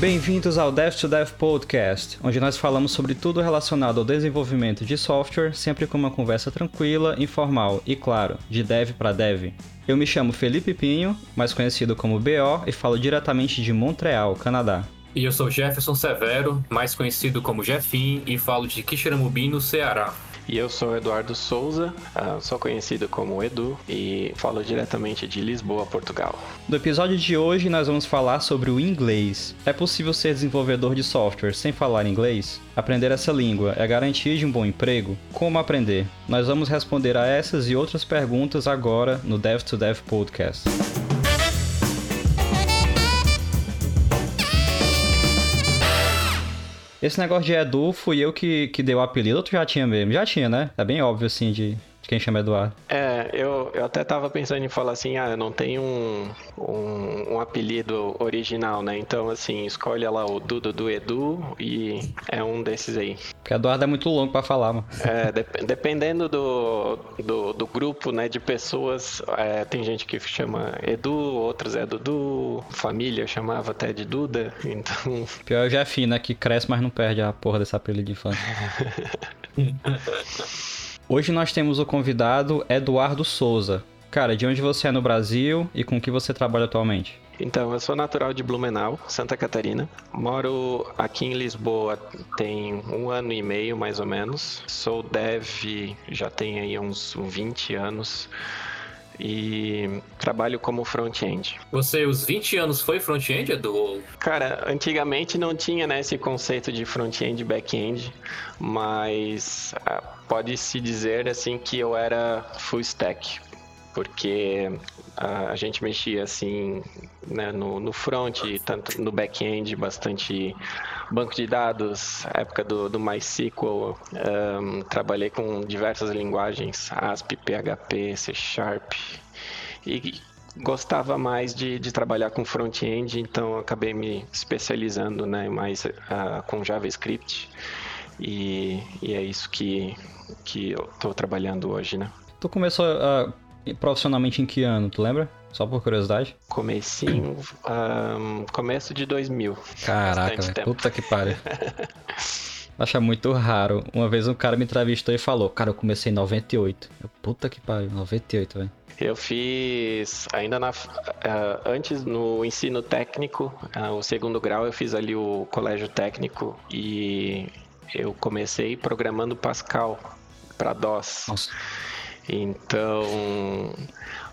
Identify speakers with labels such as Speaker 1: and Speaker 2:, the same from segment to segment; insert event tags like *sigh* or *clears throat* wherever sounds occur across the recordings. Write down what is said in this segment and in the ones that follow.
Speaker 1: Bem-vindos ao Dev to Dev Podcast, onde nós falamos sobre tudo relacionado ao desenvolvimento de software, sempre com uma conversa tranquila, informal e, claro, de dev para dev. Eu me chamo Felipe Pinho, mais conhecido como BO, e falo diretamente de Montreal, Canadá.
Speaker 2: E eu sou Jefferson Severo, mais conhecido como Jefim, e falo de Quixeramobim, no Ceará.
Speaker 3: E eu sou Eduardo Souza, uh, sou conhecido como Edu e falo diretamente de Lisboa, Portugal.
Speaker 1: No episódio de hoje nós vamos falar sobre o inglês. É possível ser desenvolvedor de software sem falar inglês? Aprender essa língua é garantia de um bom emprego? Como aprender? Nós vamos responder a essas e outras perguntas agora no Dev to Dev Podcast. Esse negócio de Edu fui eu que, que dei o apelido, ou tu já tinha mesmo? Já tinha, né? É bem óbvio, assim, de, quem chama Eduardo.
Speaker 3: É, eu, eu até tava pensando em falar assim, ah, eu não tenho um, um, um apelido original, né? Então, assim, escolhe lá o Dudu do Edu e é um desses aí.
Speaker 1: Porque Eduardo é muito longo para falar, mano.
Speaker 3: É, de, dependendo do, do, do, grupo, né, de pessoas, é, tem gente que chama Edu, outros é Dudu, família chamava até de Duda, então... *laughs*
Speaker 1: Pior é o Jefinho, né, que cresce, mas não perde a porra desse apelido de infância. *laughs* Hoje nós temos o convidado Eduardo Souza. Cara, de onde você é no Brasil e com que você trabalha atualmente?
Speaker 3: Então, eu sou natural de Blumenau, Santa Catarina. Moro aqui em Lisboa tem um ano e meio, mais ou menos. Sou dev já tem aí uns 20 anos e trabalho como front-end.
Speaker 2: Você, os 20 anos, foi front-end, Edu?
Speaker 3: Cara, antigamente não tinha né, esse conceito de front-end e back-end, mas ah, pode-se dizer assim que eu era full stack, porque a gente mexia assim né, no, no front, tanto no back-end, bastante banco de dados, época do, do MySQL, um, trabalhei com diversas linguagens, ASP, PHP, C Sharp, e gostava mais de, de trabalhar com front-end, então acabei me especializando né, mais uh, com JavaScript, e, e, é isso que, que eu estou trabalhando hoje, né?
Speaker 1: Tu começou uh, profissionalmente em que ano, tu lembra? Só por curiosidade?
Speaker 3: Comecinho, um, começo de 2000.
Speaker 1: Caraca, véio, puta que pariu. *laughs* Acha muito raro. Uma vez um cara me entrevistou e falou: Cara, eu comecei em 98. Eu, puta que pariu, 98, velho.
Speaker 3: Eu fiz ainda na, uh, antes no ensino técnico, uh, o segundo grau, eu fiz ali o colégio técnico e eu comecei programando Pascal para DOS. Nossa. Então,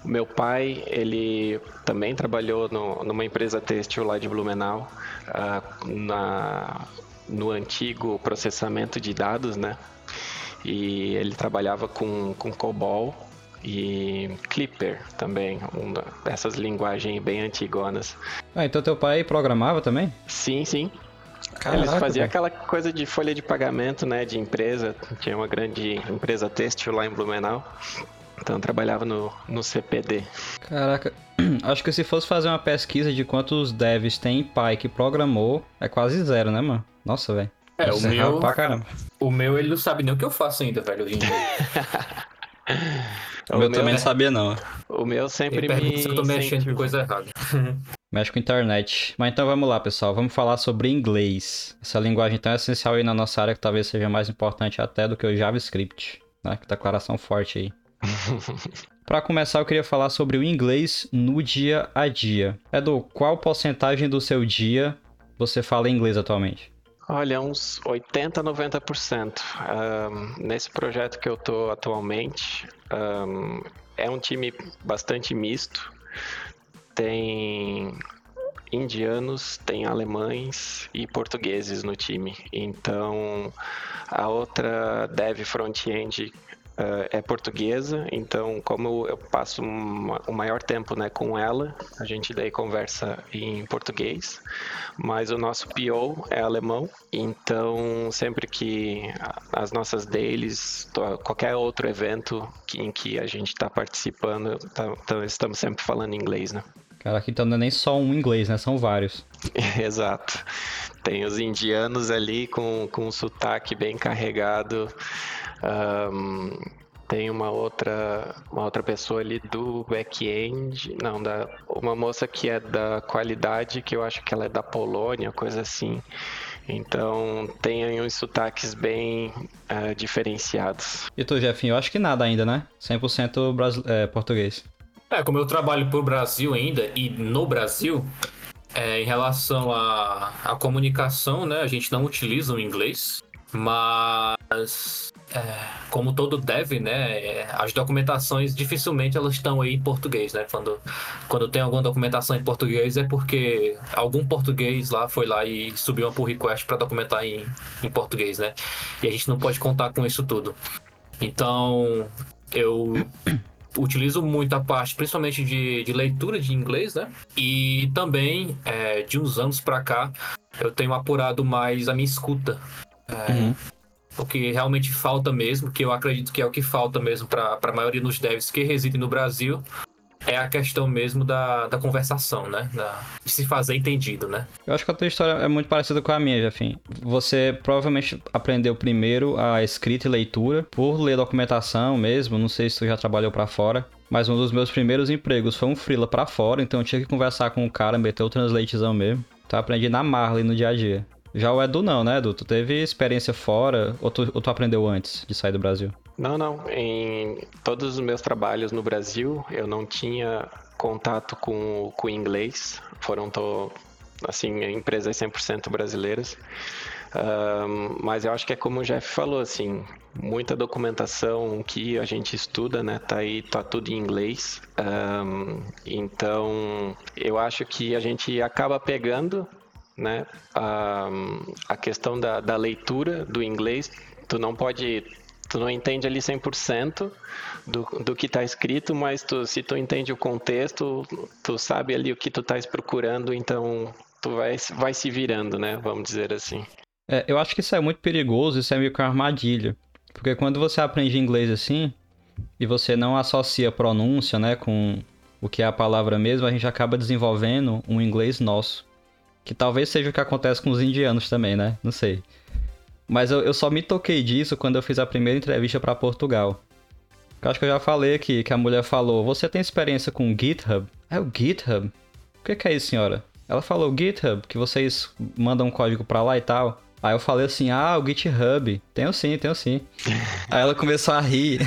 Speaker 3: o meu pai, ele também trabalhou no, numa empresa têxtil lá de Blumenau, uh, na, no antigo processamento de dados, né? E ele trabalhava com, com COBOL e Clipper também, uma dessas linguagens bem antigonas.
Speaker 1: Ah, então teu pai programava também?
Speaker 3: Sim, sim. Caraca, Eles faziam aquela coisa de folha de pagamento, né, de empresa. Tinha uma grande empresa têxtil lá em Blumenau. Então trabalhava no, no CPD.
Speaker 1: Caraca, *clears throat* acho que se fosse fazer uma pesquisa de quantos devs tem pai que programou, é quase zero, né, mano? Nossa, velho.
Speaker 2: É, o meu. Pra caramba. O meu, ele não sabe nem o que eu faço ainda, velho, hoje em dia. *laughs*
Speaker 1: o, o meu, também não sabia, não.
Speaker 3: O meu sempre
Speaker 2: me. Se eu tô mexendo com coisa errada. *laughs*
Speaker 1: Mexe com internet. Mas então vamos lá, pessoal. Vamos falar sobre inglês. Essa linguagem tão essencial aí na nossa área que talvez seja mais importante até do que o JavaScript. Né? Que declaração forte aí. *laughs* Para começar, eu queria falar sobre o inglês no dia a dia. Edu, qual porcentagem do seu dia você fala inglês atualmente?
Speaker 3: Olha, uns 80, 90%. Um, nesse projeto que eu estou atualmente, um, é um time bastante misto tem indianos, tem alemães e portugueses no time. Então, a outra dev front-end uh, é portuguesa, então como eu passo o maior tempo né, com ela, a gente daí conversa em português, mas o nosso PO é alemão, então sempre que as nossas dailies, qualquer outro evento que, em que a gente está participando, tá, tá, estamos sempre falando inglês, né?
Speaker 1: Caraca, então não é nem só um inglês, né? São vários. *laughs*
Speaker 3: Exato. Tem os indianos ali com, com um sotaque bem carregado. Um, tem uma outra, uma outra pessoa ali do back-end, não, da, uma moça que é da qualidade, que eu acho que ela é da Polônia, coisa assim. Então tem aí uns sotaques bem uh, diferenciados.
Speaker 1: E tu, Jefinho, eu acho que nada ainda, né? 100% brasile... é, português.
Speaker 2: É, como eu trabalho pro Brasil ainda e no Brasil, é, em relação à, à comunicação, né, a gente não utiliza o inglês, mas é, como todo dev, né, é, as documentações dificilmente elas estão aí em português, né? Quando, quando tem alguma documentação em português é porque algum português lá foi lá e subiu uma pull request para documentar em, em português, né? E a gente não pode contar com isso tudo. Então, eu utilizo muito a parte, principalmente de, de leitura de inglês, né? E também, é, de uns anos para cá, eu tenho apurado mais a minha escuta. É, uhum. O que realmente falta mesmo, que eu acredito que é o que falta mesmo para a maioria dos devs que residem no Brasil, é a questão mesmo da, da conversação, né? Da, de se fazer entendido, né?
Speaker 1: Eu acho que a tua história é muito parecida com a minha, Jafim. Você provavelmente aprendeu primeiro a escrita e leitura por ler documentação mesmo. Não sei se tu já trabalhou para fora. Mas um dos meus primeiros empregos foi um freela para fora, então eu tinha que conversar com o cara, meter o translatezão mesmo. Então eu aprendi na Marley no dia a dia. Já o Edu não, né, Edu? Tu teve experiência fora ou tu, ou tu aprendeu antes de sair do Brasil?
Speaker 3: Não, não. Em todos os meus trabalhos no Brasil, eu não tinha contato com o inglês. Foram, tô, assim, empresas 100% brasileiras. Um, mas eu acho que é como o Jeff falou, assim, muita documentação que a gente estuda, né, tá aí, tá tudo em inglês. Um, então, eu acho que a gente acaba pegando, né, a, a questão da, da leitura do inglês. Tu não pode tu não entende ali 100% do, do que está escrito, mas tu, se tu entende o contexto, tu sabe ali o que tu estás procurando, então tu vai, vai se virando, né? Vamos dizer assim.
Speaker 1: É, eu acho que isso é muito perigoso, isso é meio que uma armadilha. Porque quando você aprende inglês assim, e você não associa pronúncia, né, com o que é a palavra mesmo, a gente acaba desenvolvendo um inglês nosso. Que talvez seja o que acontece com os indianos também, né? Não sei. Mas eu, eu só me toquei disso quando eu fiz a primeira entrevista para Portugal. Eu acho que eu já falei aqui, que a mulher falou, você tem experiência com GitHub? É o GitHub? O que, que é isso, senhora? Ela falou, GitHub, que vocês mandam um código pra lá e tal. Aí eu falei assim, ah, o GitHub. Tenho sim, tenho sim. *laughs* aí ela começou a rir.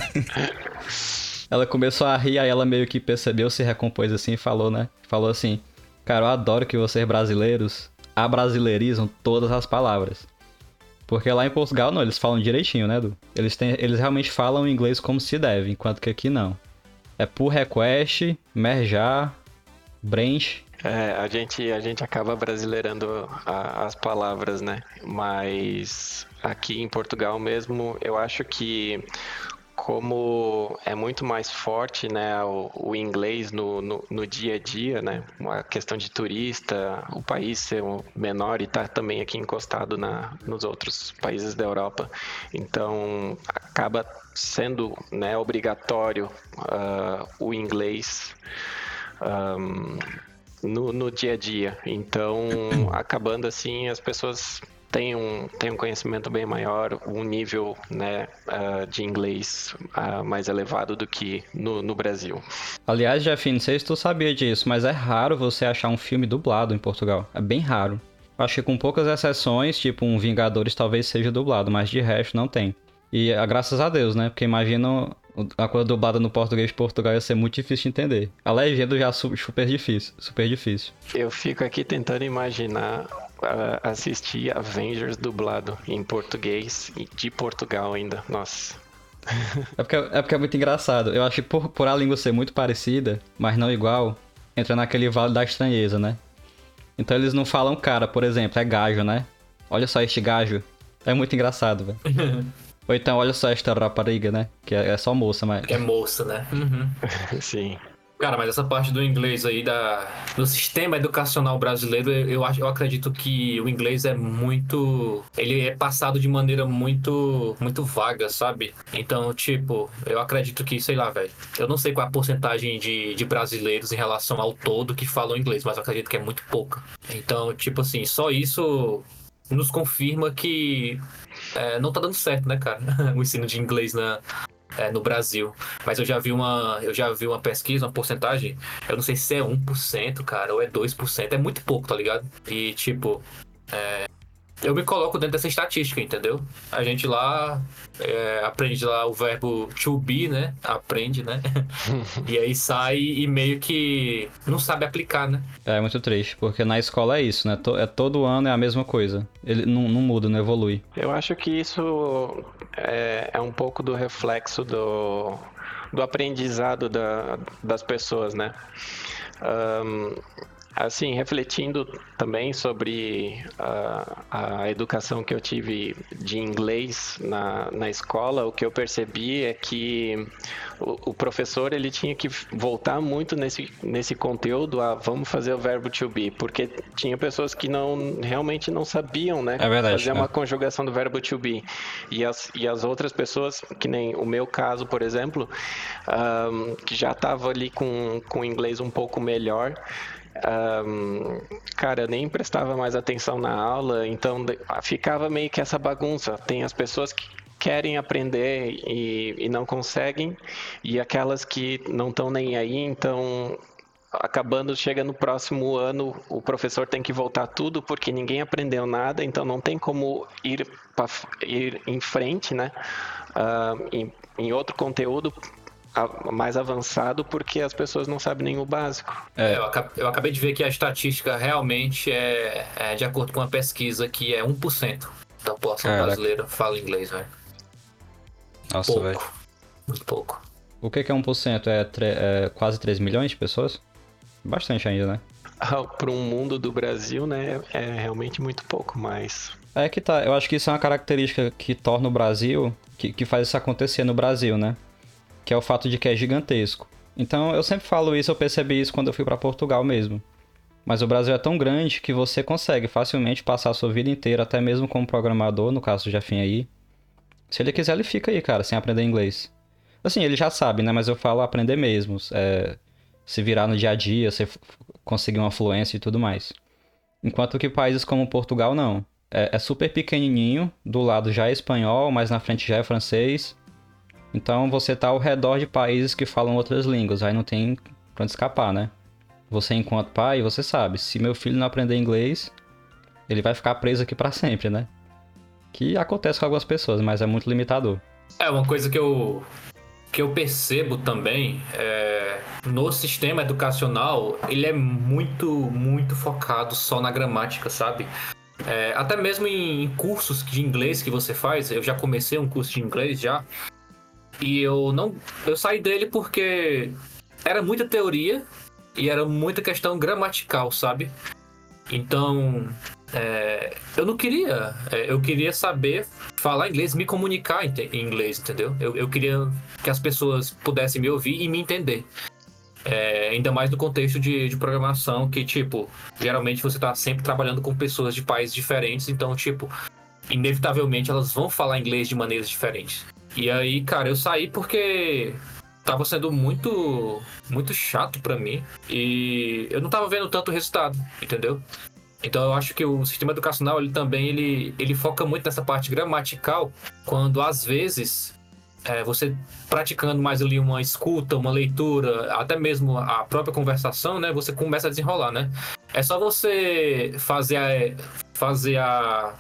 Speaker 1: *laughs* ela começou a rir, aí ela meio que percebeu, se recompôs assim e falou, né? Falou assim, cara, eu adoro que vocês brasileiros abrasileirizam todas as palavras. Porque lá em Portugal, não, eles falam direitinho, né, Du? Eles, têm, eles realmente falam inglês como se deve, enquanto que aqui não. É pull request, merjar, branch.
Speaker 3: É, a gente, a gente acaba brasileirando a, as palavras, né? Mas aqui em Portugal mesmo, eu acho que como é muito mais forte né, o, o inglês no, no, no, dia a dia, né, a questão de turista, o país ser menor e estar tá também aqui encostado na, nos outros países da Europa, então acaba sendo né, obrigatório uh, o inglês um, no, no dia a dia. Então, acabando assim, as pessoas tem um, tem um conhecimento bem maior, um nível né, uh, de inglês uh, mais elevado do que no, no Brasil.
Speaker 1: Aliás, Jeff, não sei se tu sabia disso, mas é raro você achar um filme dublado em Portugal. É bem raro. Acho que com poucas exceções, tipo um Vingadores talvez seja dublado, mas de resto não tem. E é graças a Deus, né? Porque imagina a coisa dublada no português de Portugal ia ser muito difícil de entender. A legenda já é super difícil, super difícil.
Speaker 3: Eu fico aqui tentando imaginar uh, assistir Avengers dublado em português de Portugal ainda. Nossa.
Speaker 1: É porque, é porque é muito engraçado. Eu acho que por, por a língua ser muito parecida, mas não igual, entra naquele vale da estranheza, né? Então eles não falam cara, por exemplo, é gajo, né? Olha só este gajo. É muito engraçado, velho. *laughs* Ou então, olha só esta rapariga, né? Que é, é só moça, mas.
Speaker 2: Que é moça, né? Uhum. *laughs*
Speaker 3: Sim.
Speaker 2: Cara, mas essa parte do inglês aí, da, do sistema educacional brasileiro, eu, eu acredito que o inglês é muito. Ele é passado de maneira muito, muito vaga, sabe? Então, tipo, eu acredito que, sei lá, velho. Eu não sei qual é a porcentagem de, de brasileiros em relação ao todo que falam inglês, mas eu acredito que é muito pouca. Então, tipo assim, só isso nos confirma que é, não tá dando certo, né, cara? *laughs* o ensino de inglês na, é, no Brasil. Mas eu já vi uma, eu já vi uma pesquisa, uma porcentagem, eu não sei se é 1%, cara, ou é 2%, é muito pouco, tá ligado? E tipo, é, eu me coloco dentro dessa estatística, entendeu? A gente lá é, aprende lá o verbo to be, né? Aprende, né? *laughs* e aí sai e meio que não sabe aplicar, né?
Speaker 1: É muito triste, porque na escola é isso, né? É todo ano é a mesma coisa. Ele não, não muda, não evolui.
Speaker 3: Eu acho que isso é, é um pouco do reflexo do, do aprendizado da, das pessoas, né? Um, Assim, refletindo também sobre a, a educação que eu tive de inglês na, na escola, o que eu percebi é que o, o professor ele tinha que voltar muito nesse, nesse conteúdo a vamos fazer o verbo to be, porque tinha pessoas que não realmente não sabiam, né?
Speaker 1: É verdade,
Speaker 3: fazer
Speaker 1: é.
Speaker 3: uma conjugação do verbo to be. E as, e as outras pessoas, que nem o meu caso, por exemplo, um, que já estava ali com, com inglês um pouco melhor, um, cara, eu nem prestava mais atenção na aula, então ficava meio que essa bagunça. Tem as pessoas que querem aprender e, e não conseguem, e aquelas que não estão nem aí, então acabando, chega no próximo ano, o professor tem que voltar tudo porque ninguém aprendeu nada, então não tem como ir, pra, ir em frente, né? Uh, em, em outro conteúdo mais avançado porque as pessoas não sabem nem o básico.
Speaker 2: É, eu, acabei, eu acabei de ver que a estatística realmente é, é, de acordo com uma pesquisa que é 1% da população Caraca. brasileira fala inglês, velho.
Speaker 1: Nossa, velho.
Speaker 2: Muito pouco.
Speaker 1: O que, que é 1%? É, é quase 3 milhões de pessoas? Bastante ainda, né?
Speaker 3: Ah, para um mundo do Brasil, né, é realmente muito pouco, mas...
Speaker 1: É que tá, eu acho que isso é uma característica que torna o Brasil, que, que faz isso acontecer no Brasil, né? Que é o fato de que é gigantesco. Então eu sempre falo isso, eu percebi isso quando eu fui para Portugal mesmo. Mas o Brasil é tão grande que você consegue facilmente passar a sua vida inteira, até mesmo como programador, no caso do Jefim aí. Se ele quiser, ele fica aí, cara, sem aprender inglês. Assim, ele já sabe, né? Mas eu falo aprender mesmo. É, se virar no dia a dia, você conseguir uma fluência e tudo mais. Enquanto que países como Portugal, não. É, é super pequenininho, do lado já é espanhol, mas na frente já é francês. Então você tá ao redor de países que falam outras línguas, aí não tem pra onde escapar, né? Você, enquanto pai, você sabe, se meu filho não aprender inglês, ele vai ficar preso aqui para sempre, né? Que acontece com algumas pessoas, mas é muito limitador.
Speaker 2: É, uma coisa que eu, que eu percebo também é, no sistema educacional, ele é muito, muito focado só na gramática, sabe? É, até mesmo em cursos de inglês que você faz, eu já comecei um curso de inglês já, e eu não. Eu saí dele porque era muita teoria e era muita questão gramatical, sabe? Então. É, eu não queria. É, eu queria saber falar inglês, me comunicar em, em inglês, entendeu? Eu, eu, queria que as pessoas pudessem me ouvir e me entender. É, ainda mais no contexto de, de, programação, que, tipo, geralmente você tá sempre trabalhando com pessoas de países diferentes, então, tipo, inevitavelmente elas vão falar inglês de maneiras diferentes. E aí, cara, eu saí porque tava sendo muito muito chato para mim e eu não tava vendo tanto resultado, entendeu? Então eu acho que o sistema educacional ele também ele, ele foca muito nessa parte gramatical, quando às vezes é, você praticando mais ali uma escuta, uma leitura, até mesmo a própria conversação, né? Você começa a desenrolar, né? É só você fazer a, fazer a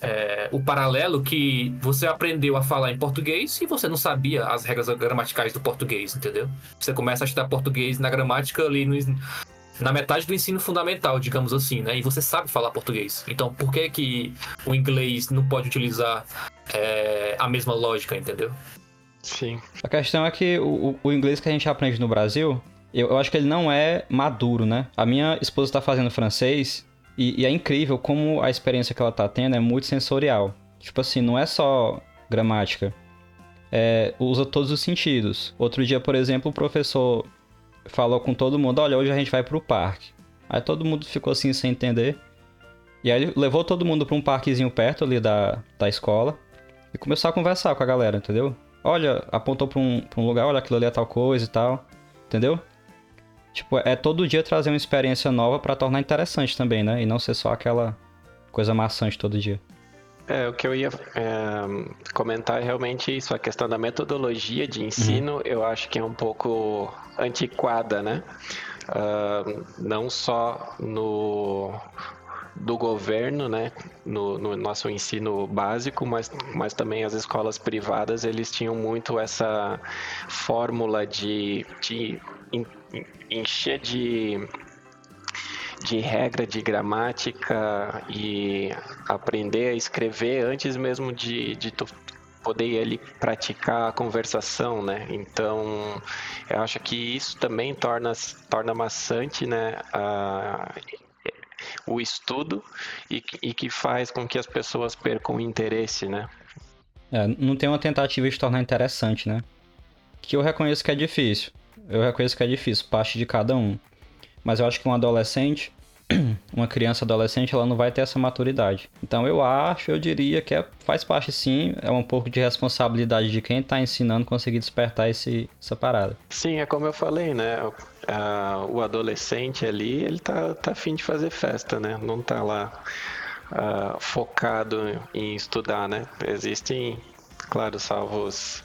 Speaker 2: é, o paralelo que você aprendeu a falar em português e você não sabia as regras gramaticais do português, entendeu? Você começa a estudar português na gramática ali no, na metade do ensino fundamental, digamos assim, né? E você sabe falar português. Então, por que que o inglês não pode utilizar é, a mesma lógica, entendeu?
Speaker 3: Sim.
Speaker 1: A questão é que o, o inglês que a gente aprende no Brasil, eu, eu acho que ele não é maduro, né? A minha esposa está fazendo francês e, e, é incrível como a experiência que ela tá tendo é muito sensorial. Tipo assim, não é só gramática. É, usa todos os sentidos. Outro dia, por exemplo, o professor falou com todo mundo: Olha, hoje a gente vai pro parque. Aí todo mundo ficou assim sem entender. E aí ele levou todo mundo para um parquezinho perto ali da, da escola e começou a conversar com a galera, entendeu? Olha, apontou para um, pra um lugar, olha, aquilo ali é tal coisa e tal, entendeu? Tipo, é todo dia trazer uma experiência nova para tornar interessante também, né? E não ser só aquela coisa maçante todo dia.
Speaker 3: É, o que eu ia é, comentar é realmente isso, a questão da metodologia de ensino, uhum. eu acho que é um pouco antiquada, né? Uh, não só no do governo, né, no, no, nosso ensino básico, mas, mas também as escolas privadas, eles tinham muito essa fórmula de, de encher de de regra de gramática e aprender a escrever antes mesmo de, de tu poder ali praticar a conversação, né? Então, eu acho que isso também torna, torna maçante, né? A, o estudo e, e que faz com que as pessoas percam o interesse, né?
Speaker 1: É, não tem uma tentativa de tornar interessante, né? Que eu reconheço que é difícil. Eu reconheço que é difícil, parte de cada um. Mas eu acho que um adolescente, *clears throat* uma criança adolescente, ela não vai ter essa maturidade. Então eu acho, eu diria que é, faz parte sim, é um pouco de responsabilidade de quem está ensinando conseguir despertar esse, essa parada.
Speaker 3: Sim, é como eu falei, né? O adolescente ali, ele tá, tá afim de fazer festa, né? Não tá lá focado em estudar, né? Existem, claro, salvos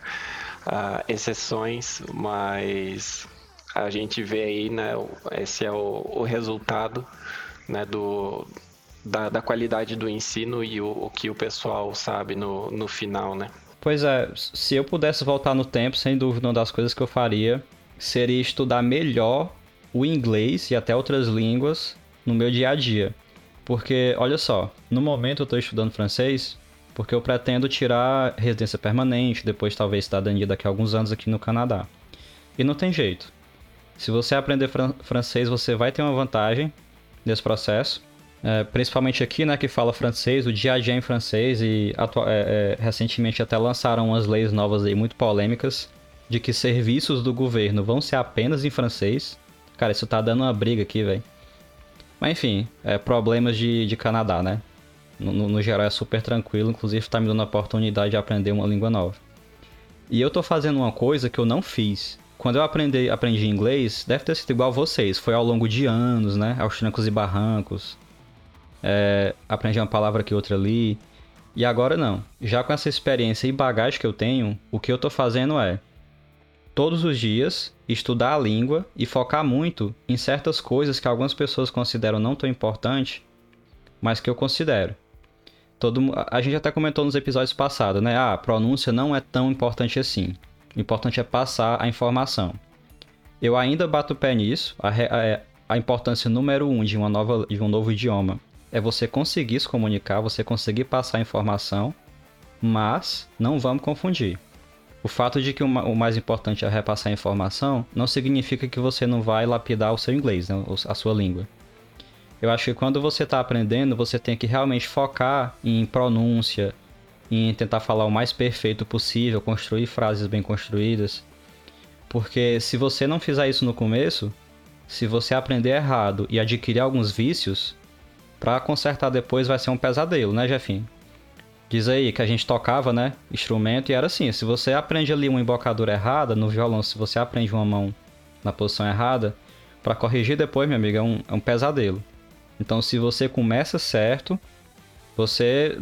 Speaker 3: uh, exceções, mas a gente vê aí, né, esse é o, o resultado né, do, da, da, qualidade do ensino e o, o, que o pessoal sabe no, no final, né?
Speaker 1: Pois é, se eu pudesse voltar no tempo, sem dúvida, uma das coisas que eu faria seria estudar melhor o inglês e até outras línguas no meu dia a dia. Porque, olha só, no momento eu estou estudando francês porque eu pretendo tirar residência permanente, depois talvez cidadania daqui a alguns anos aqui no Canadá. E não tem jeito. Se você aprender fran francês, você vai ter uma vantagem nesse processo. É, principalmente aqui, né, que fala francês, o dia a dia em francês e é, é, recentemente até lançaram umas leis novas aí muito polêmicas de que serviços do governo vão ser apenas em francês. Cara, isso tá dando uma briga aqui, velho. Mas enfim, é, problemas de, de Canadá, né? No, no, geral é super tranquilo, inclusive tá me dando a oportunidade de aprender uma língua nova. E eu tô fazendo uma coisa que eu não fiz, quando eu aprendi, aprendi inglês, deve ter sido igual a vocês. Foi ao longo de anos, né? Aos trancos e barrancos. É, aprendi uma palavra aqui, outra ali. E agora não. Já com essa experiência e bagagem que eu tenho, o que eu tô fazendo é todos os dias estudar a língua e focar muito em certas coisas que algumas pessoas consideram não tão importantes, mas que eu considero. Todo, a gente até comentou nos episódios passados, né? Ah, a pronúncia não é tão importante assim. O importante é passar a informação. Eu ainda bato o pé nisso. A, a, a importância número um de, uma nova, de um novo idioma é você conseguir se comunicar, você conseguir passar a informação, mas não vamos confundir. O fato de que o, o mais importante é repassar a informação não significa que você não vai lapidar o seu inglês, né, a sua língua. Eu acho que quando você está aprendendo, você tem que realmente focar em pronúncia, em tentar falar o mais perfeito possível, construir frases bem construídas. Porque se você não fizer isso no começo, se você aprender errado e adquirir alguns vícios, para consertar depois vai ser um pesadelo, né, Jefinho? Diz aí que a gente tocava, né, instrumento e era assim, se você aprende ali uma embocadura errada no violão, se você aprende uma mão na posição errada, para corrigir depois, meu amigo, é um, é um pesadelo. Então, se você começa certo, você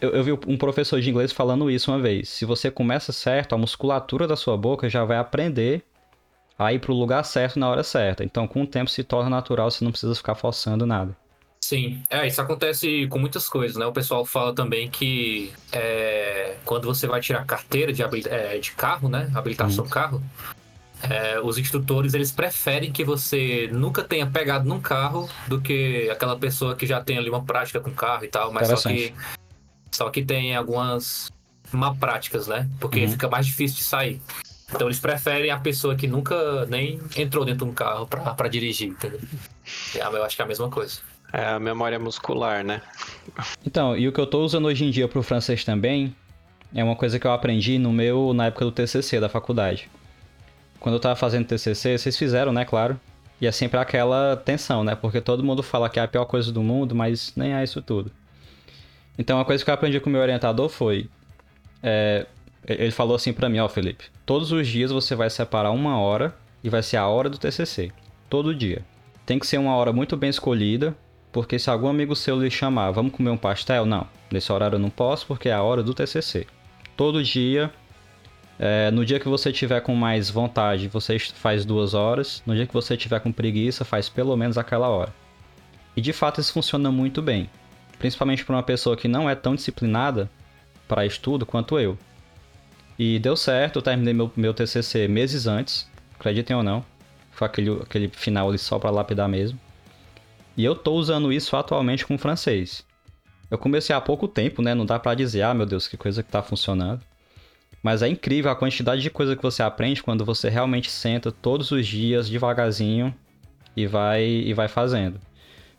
Speaker 1: eu, eu, vi um professor de inglês falando isso uma vez. Se você começa certo, a musculatura da sua boca já vai aprender a ir para o lugar certo na hora certa. Então, com o tempo se torna natural, você não precisa ficar forçando nada.
Speaker 2: Sim, é, isso acontece com muitas coisas, né? O pessoal fala também que é, quando você vai tirar carteira de, é, de carro, né? Habilitação hum. carro, é, os instrutores eles preferem que você nunca tenha pegado num carro do que aquela pessoa que já tem ali uma prática com carro e tal, mas só que só que tem algumas má práticas, né? Porque uhum. fica mais difícil de sair. Então eles preferem a pessoa que nunca nem entrou dentro de um carro para dirigir, entendeu? Eu acho que é a mesma coisa.
Speaker 3: É a memória muscular, né?
Speaker 1: Então, e o que eu tô usando hoje em dia pro francês também é uma coisa que eu aprendi no meu na época do TCC da faculdade. Quando eu tava fazendo TCC, vocês fizeram, né, claro? E é sempre aquela tensão, né? Porque todo mundo fala que é a pior coisa do mundo, mas nem é isso tudo. Então, uma coisa que eu aprendi com o meu orientador foi. É, ele falou assim para mim: Ó, Felipe, todos os dias você vai separar uma hora e vai ser a hora do TCC. Todo dia. Tem que ser uma hora muito bem escolhida, porque se algum amigo seu lhe chamar, vamos comer um pastel? Não, nesse horário eu não posso porque é a hora do TCC. Todo dia, é, no dia que você tiver com mais vontade, você faz duas horas. No dia que você tiver com preguiça, faz pelo menos aquela hora. E de fato isso funciona muito bem, principalmente para uma pessoa que não é tão disciplinada para estudo quanto eu. E deu certo, eu terminei meu, meu TCC meses antes, acreditem ou não. Foi aquele, aquele final ali só para lapidar mesmo. E eu tô usando isso atualmente com francês. Eu comecei há pouco tempo, né? Não dá para dizer, ah, meu Deus, que coisa que tá funcionando. Mas é incrível a quantidade de coisa que você aprende quando você realmente senta todos os dias devagarzinho e vai e vai fazendo.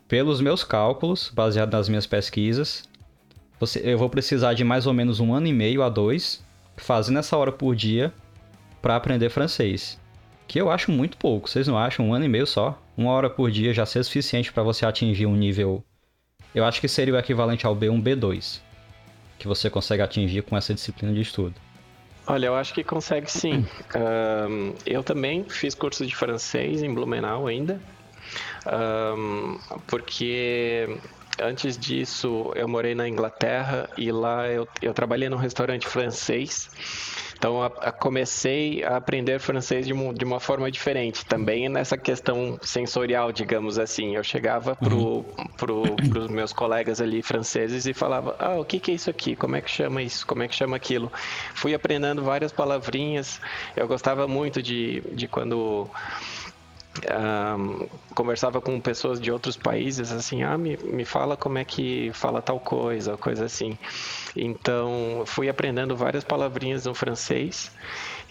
Speaker 1: Pelos meus cálculos, baseado nas minhas pesquisas, você, eu vou precisar de mais ou menos um ano e meio a dois fazendo essa hora por dia para aprender francês. Que eu acho muito pouco, vocês não acham? Um ano e meio só? Uma hora por dia já ser suficiente para você atingir um nível. Eu acho que seria o equivalente ao B1, B2. Que você consegue atingir com essa disciplina de estudo.
Speaker 3: Olha, eu acho que consegue sim. Um, eu também fiz curso de francês em Blumenau ainda. Um, porque antes disso eu morei na Inglaterra e lá eu, eu trabalhei num restaurante francês. Então a, a comecei a aprender francês de, de, uma forma diferente, também nessa questão sensorial, digamos assim. Eu chegava para uhum. pro, os meus colegas ali franceses e falava: Ah, o que, que é isso aqui? Como é que chama isso? Como é que chama aquilo? Fui aprendendo várias palavrinhas. Eu gostava muito de, de quando um, conversava com pessoas de outros países, assim, ah, me, me fala como é que fala tal coisa, coisa assim. Então, fui aprendendo várias palavrinhas no francês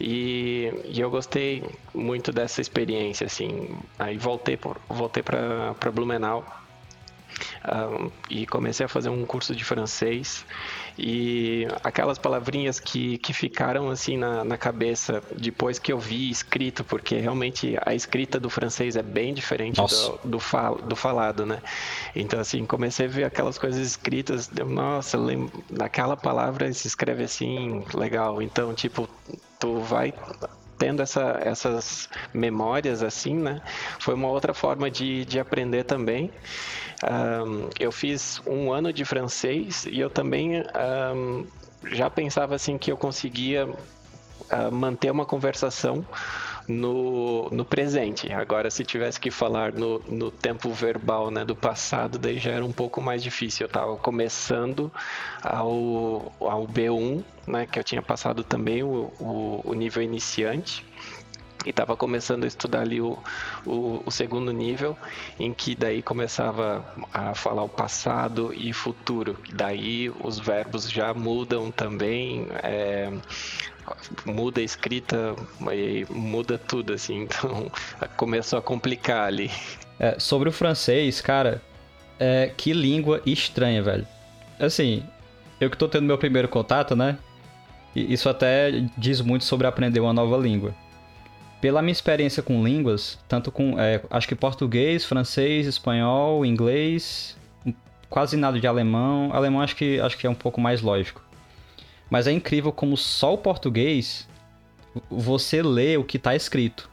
Speaker 3: e, e eu gostei muito dessa experiência, assim. Aí voltei, voltei para Blumenau um, e comecei a fazer um curso de francês e aquelas palavrinhas que, que ficaram assim na, na cabeça depois que eu vi escrito, porque realmente a escrita do francês é bem diferente do, do, fal, do falado, né? Então, assim, comecei a ver aquelas coisas escritas, deu, nossa, lembro, naquela palavra se escreve assim, legal. Então, tipo, tu vai tendo essa, essas memórias assim, né? Foi uma outra forma de, de aprender também. Um, eu fiz um ano de francês e eu também um, já pensava assim que eu conseguia uh, manter uma conversação no, no presente. Agora, se tivesse que falar no, no tempo verbal né, do passado, daí já era um pouco mais difícil. Eu estava começando ao, ao B1, né, que eu tinha passado também o, o, o nível iniciante e estava começando a estudar ali o, o, o, segundo nível, em que daí começava a falar o passado e futuro. Daí os verbos já mudam também, é, muda a escrita muda tudo, assim. *laughs* Então começou a complicar ali.
Speaker 1: É, sobre o francês, cara, é, que língua estranha, velho. Assim, eu que tô tendo meu primeiro contato, né? Isso até diz muito sobre aprender uma nova língua pela minha experiência com línguas, tanto com, é, acho que português, francês, espanhol, inglês, quase nada de alemão. Alemão acho que, acho que é um pouco mais lógico. Mas é incrível como só o português você lê o que está escrito.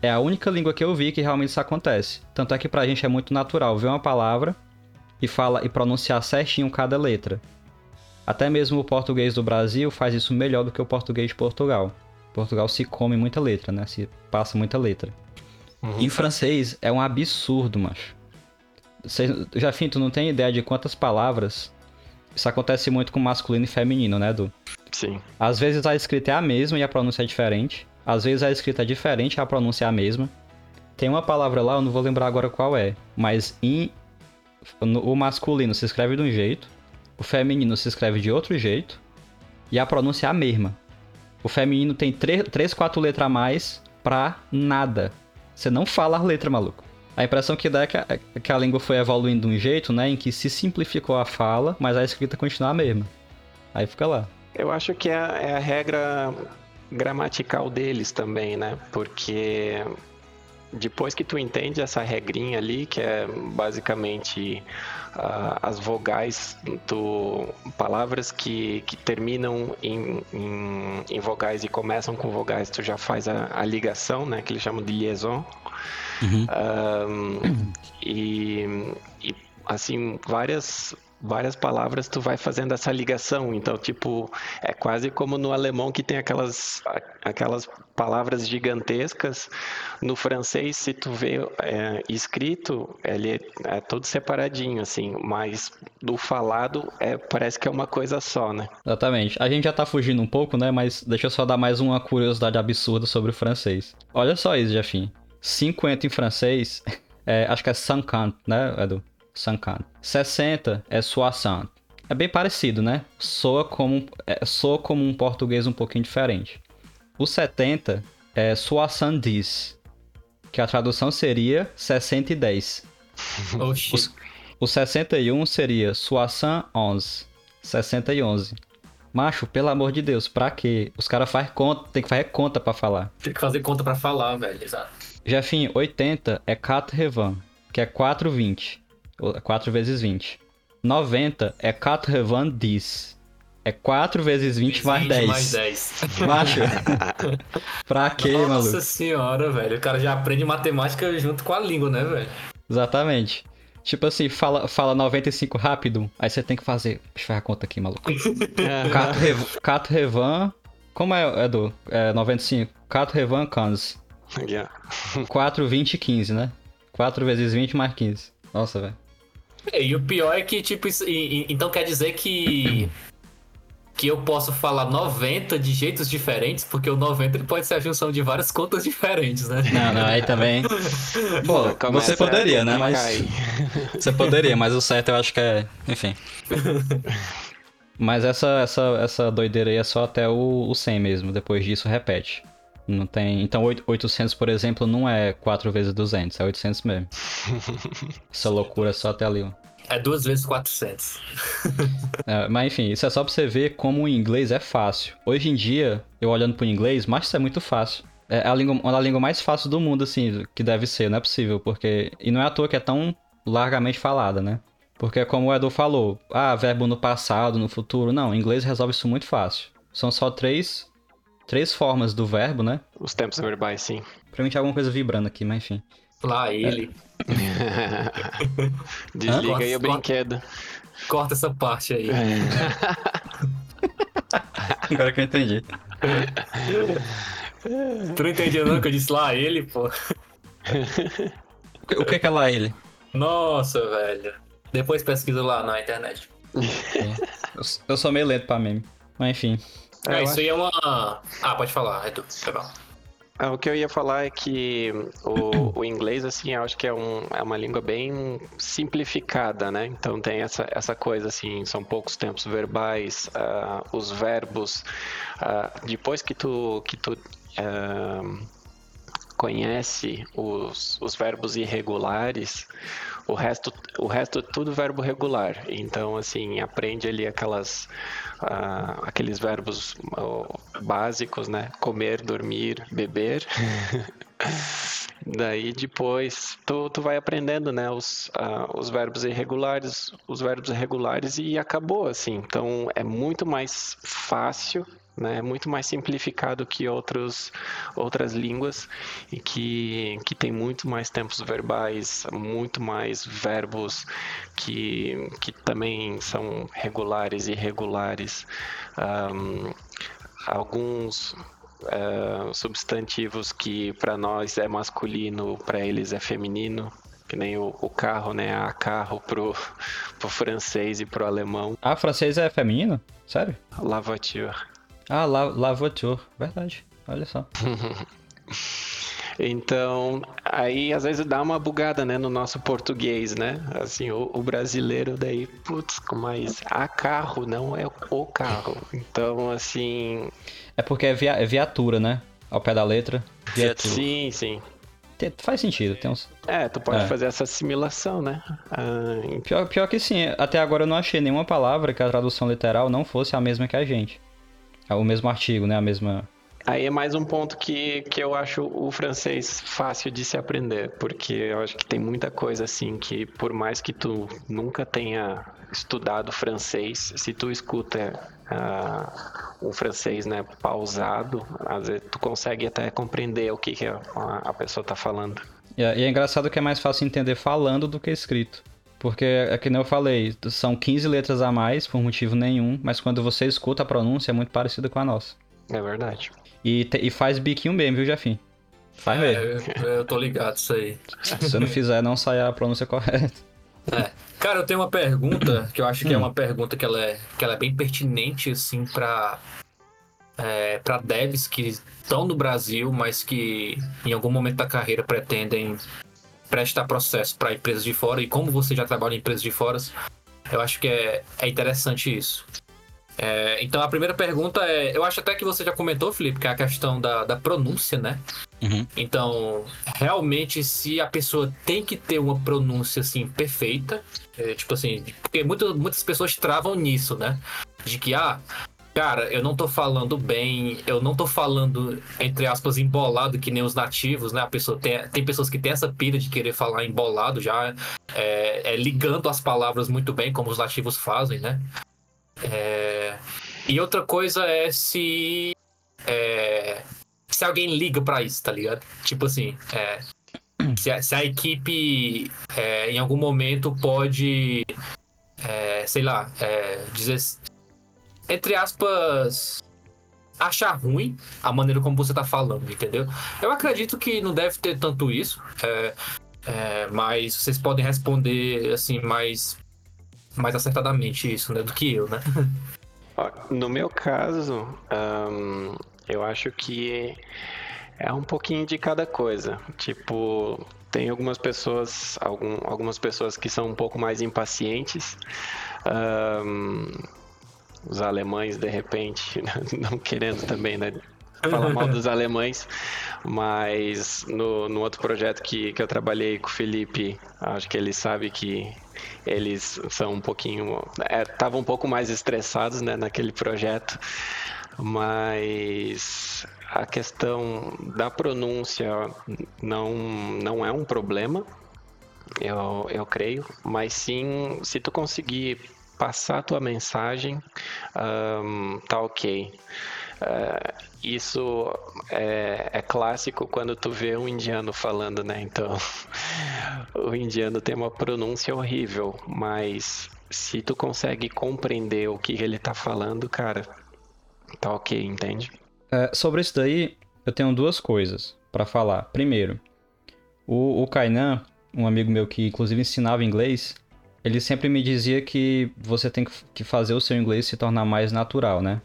Speaker 1: É a única língua que eu vi que realmente isso acontece. Tanto é que pra gente é muito natural ver uma palavra e fala e pronunciar certinho cada letra. Até mesmo o português do Brasil faz isso melhor do que o português de Portugal. Portugal se come muita letra, né? Se passa muita letra. Uhum. Em francês é um absurdo, macho. Já fim, tu não tem ideia de quantas palavras. Isso acontece muito com masculino e feminino, né, Du?
Speaker 3: Sim.
Speaker 1: Às vezes a escrita é a mesma e a pronúncia é diferente. Às vezes a escrita é diferente e a pronúncia é a mesma. Tem uma palavra lá, eu não vou lembrar agora qual é, mas em o masculino se escreve de um jeito, o feminino se escreve de outro jeito e a pronúncia é a mesma. O feminino tem três, quatro letras a mais pra nada. Você não fala a letra, maluco. A impressão que dá é que a, é que a língua foi evoluindo de um jeito, né, em que se simplificou a fala, mas a escrita continua a mesma. Aí fica lá.
Speaker 3: Eu acho que é, é a regra gramatical deles também, né? Porque depois que tu entende essa regrinha ali, que é basicamente uh, as vogais do palavras que, que terminam em, em, em, vogais e começam com vogais, tu já faz a, a ligação, né? Que eles chamam de liaison. Uhum. Um, e, e assim várias várias palavras tu vai fazendo essa ligação. Então, tipo, é quase como no alemão que tem aquelas, aquelas palavras gigantescas. No francês, se tu vê é, escrito, ele é, é todo separadinho, assim, mas do falado é, parece que é uma coisa só, né?
Speaker 1: Exatamente. A gente já tá fugindo um pouco, né? Mas deixa eu só dar mais uma curiosidade absurda sobre o francês. Olha só isso, Jefim. 50 em francês, *laughs* é, acho que é 50, né, Edu? 50. 60 é soixante. É bem parecido, né? Soa como, é, soa como um português um pouquinho diferente. O 70 é soixante-dix, que a tradução seria 60 e 10. *laughs*
Speaker 2: Oxi.
Speaker 1: O, o 61 seria soixante onze, 60 e 11. Macho, pelo amor de Deus, pra quê? Os caras fazem conta, tem que fazer conta pra falar.
Speaker 2: Tem que fazer conta pra falar, velho, exato.
Speaker 1: Jefim, 80 é 4 revan, que é 4,20. 4 vezes 20. 90 é 4 revan 10. É 4 vezes 20, 20 mais 10.
Speaker 2: mais 10.
Speaker 1: Macho. *laughs* pra quê,
Speaker 2: Nossa
Speaker 1: maluco?
Speaker 2: Nossa senhora, velho. O cara já aprende matemática junto com a língua, né, velho?
Speaker 1: Exatamente. Tipo assim, fala, fala 95 rápido, aí você tem que fazer. Deixa eu fazer a conta aqui, maluco. 4 revan, 4 revan. Como é, Edu? É 95. 4 revan cans.
Speaker 3: Yeah.
Speaker 1: 4, 20 e 15, né? 4 vezes 20 mais 15. Nossa, velho.
Speaker 2: É, e o pior é que, tipo, isso, e, e, então quer dizer que. Que eu posso falar 90 de jeitos diferentes, porque o 90 ele pode ser a junção de várias contas diferentes, né?
Speaker 1: Não, não, aí também. *laughs* Pô, você poderia, né? Mas. *laughs* Você poderia, mas o certo eu acho que é. Enfim. *laughs* Mas essa, essa, essa doideira aí é só até o, o 100 mesmo. Depois disso, repete. Não tem. Então, 800, por exemplo, não é 4 vezes 200, é 800 mesmo. *laughs* Essa loucura é só até ali.
Speaker 2: É duas vezes 400.
Speaker 1: é, mas enfim, isso é só pra você ver como o inglês é fácil. Hoje em dia, eu olhando pro inglês, mas isso é muito fácil. É a língua, uma das línguas mais fáceis do mundo, assim, que deve ser, não é possível, porque. E não é à toa que é tão largamente falada, né? Porque como o Edu falou, ah, verbo no passado, no futuro. Não, inglês resolve isso muito fácil. São só três três formas do verbo, né?
Speaker 3: Os tempos verbais, sim.
Speaker 1: Pra mim tinha alguma coisa vibrando aqui, mas enfim.
Speaker 2: Lá ele. *laughs*
Speaker 3: É. Desliga aí o brinquedo.
Speaker 2: Corta essa parte aí. *laughs*
Speaker 1: Agora que eu entendi.
Speaker 2: tu não entendia não que eu disse lá ele, pô?
Speaker 1: O que é lá ele?
Speaker 2: Nossa, velho. Depois pesquisa lá na internet.
Speaker 1: É. Eu sou meio lento pra meme. Mas enfim.
Speaker 2: É, isso acho... aí é uma. Ah, pode falar, Edu. Tá bom.
Speaker 3: Ah, o que eu ia falar é que o, o inglês, assim, eu acho que é, um, é uma língua bem simplificada, né? Então tem essa, essa coisa, assim, são poucos tempos verbais, uh, os verbos. Uh, depois que tu, que tu uh, conhece os, os verbos irregulares, o resto, o resto é tudo verbo regular. Então, assim, aprende ali aquelas, uh, aqueles verbos uh, básicos, né? Comer, dormir, beber. *laughs* Daí depois tu, tu vai aprendendo, né, os, uh, os verbos irregulares, os verbos regulares e acabou assim. Então é muito mais fácil né? É muito mais simplificado que outros, outras línguas e que, que tem muito mais tempos verbais, muito mais verbos que, que também são regulares e irregulares. Um, alguns uh, substantivos que para nós é masculino, para eles é feminino, que nem o, o, carro, né? A carro pro, pro francês e pro alemão.
Speaker 1: Ah, francês é feminino? Sério?
Speaker 3: La voiture.
Speaker 1: Ah, La, Voiture. Verdade. Olha só. *laughs*
Speaker 3: Então, aí às vezes dá uma bugada, né, no nosso português, né? Assim, o, o brasileiro daí, putz, mas a carro não é o carro. Então, assim.
Speaker 1: É porque é, via, é viatura, né? Ao pé da letra.
Speaker 3: Viatura. Sim, sim.
Speaker 1: Tem, faz sentido, tem uns.
Speaker 3: É, tu pode é. fazer essa assimilação, né?
Speaker 1: Ah, pior, pior que sim, até agora eu não achei nenhuma palavra que a tradução literal não fosse a mesma que a gente. É o mesmo artigo, né? A mesma.
Speaker 3: Aí é mais um ponto que, que eu acho o francês fácil de se aprender, porque eu acho que tem muita coisa assim que, por mais que tu nunca tenha estudado francês, se tu escuta uh, um francês né, pausado, às vezes tu consegue até compreender o que, que a, a pessoa está falando.
Speaker 1: É, e é engraçado que é mais fácil entender falando do que escrito. Porque é que nem eu falei, são 15 letras a mais por motivo nenhum, mas quando você escuta a pronúncia é muito parecida com a nossa.
Speaker 3: É verdade.
Speaker 1: E, te, e faz biquinho mesmo, viu, Jafim? Faz
Speaker 2: É,
Speaker 1: mesmo.
Speaker 2: eu, eu tô ligado isso aí.
Speaker 1: Se eu não fizer, não sai a pronúncia correta.
Speaker 2: É. Cara, eu tenho uma pergunta que eu acho que é uma pergunta que ela é, que ela é bem pertinente, assim, pra, é, pra devs que estão no Brasil, mas que em algum momento da carreira pretendem prestar processo para empresas de fora. E como você já trabalha em empresas de fora, eu acho que é, é interessante isso. É, então a primeira pergunta é, eu acho até que você já comentou, Felipe, que é a questão da, da pronúncia, né?
Speaker 1: Uhum.
Speaker 2: Então, realmente, se a pessoa tem que ter uma pronúncia assim perfeita, é, tipo assim, porque muitas, muitas pessoas travam nisso, né? De que, ah, cara, eu não tô falando bem, eu não tô falando, entre aspas, embolado que nem os nativos, né? A pessoa tem, tem pessoas que têm essa pira de querer falar embolado já, é, é, ligando as palavras muito bem, como os nativos fazem, né? É, e outra coisa é se. É, se alguém liga pra isso, tá ligado? Tipo assim, é, se, a, se a equipe é, em algum momento pode, é, sei lá, dizer, entre aspas, achar ruim a maneira como você tá falando, entendeu? Eu acredito que não deve ter tanto isso, é, é, mas vocês podem responder assim mais, mais acertadamente isso, né, do que eu, né? *laughs*
Speaker 3: No meu caso, ahn, eu acho que é um pouquinho de cada coisa. Tipo, tem algumas pessoas, algum, algumas pessoas que são um pouco mais impacientes. Ahn, os alemães, de repente, *laughs* não querendo também, né? Falar mal dos *laughs* alemães, mas no, no outro projeto que, que eu trabalhei com o Felipe, acho que ele sabe que eles são um pouquinho. Estavam um pouco mais estressados né, naquele projeto, mas a questão da pronúncia não, não é um problema, eu, eu creio, mas sim se tu conseguir passar a tua mensagem, ahn, tá ok. Ah, isso é, é clássico quando tu vê um indiano falando, né? Então, *laughs* o indiano tem uma pronúncia horrível, mas se tu consegue compreender o que ele tá falando, cara, tá ok, entende?
Speaker 1: É, sobre isso daí, eu tenho duas coisas pra falar. Primeiro, o, o Kainan, um amigo meu que inclusive ensinava inglês, ele sempre me dizia que você tem que- fazer o seu inglês se tornar mais natural, né?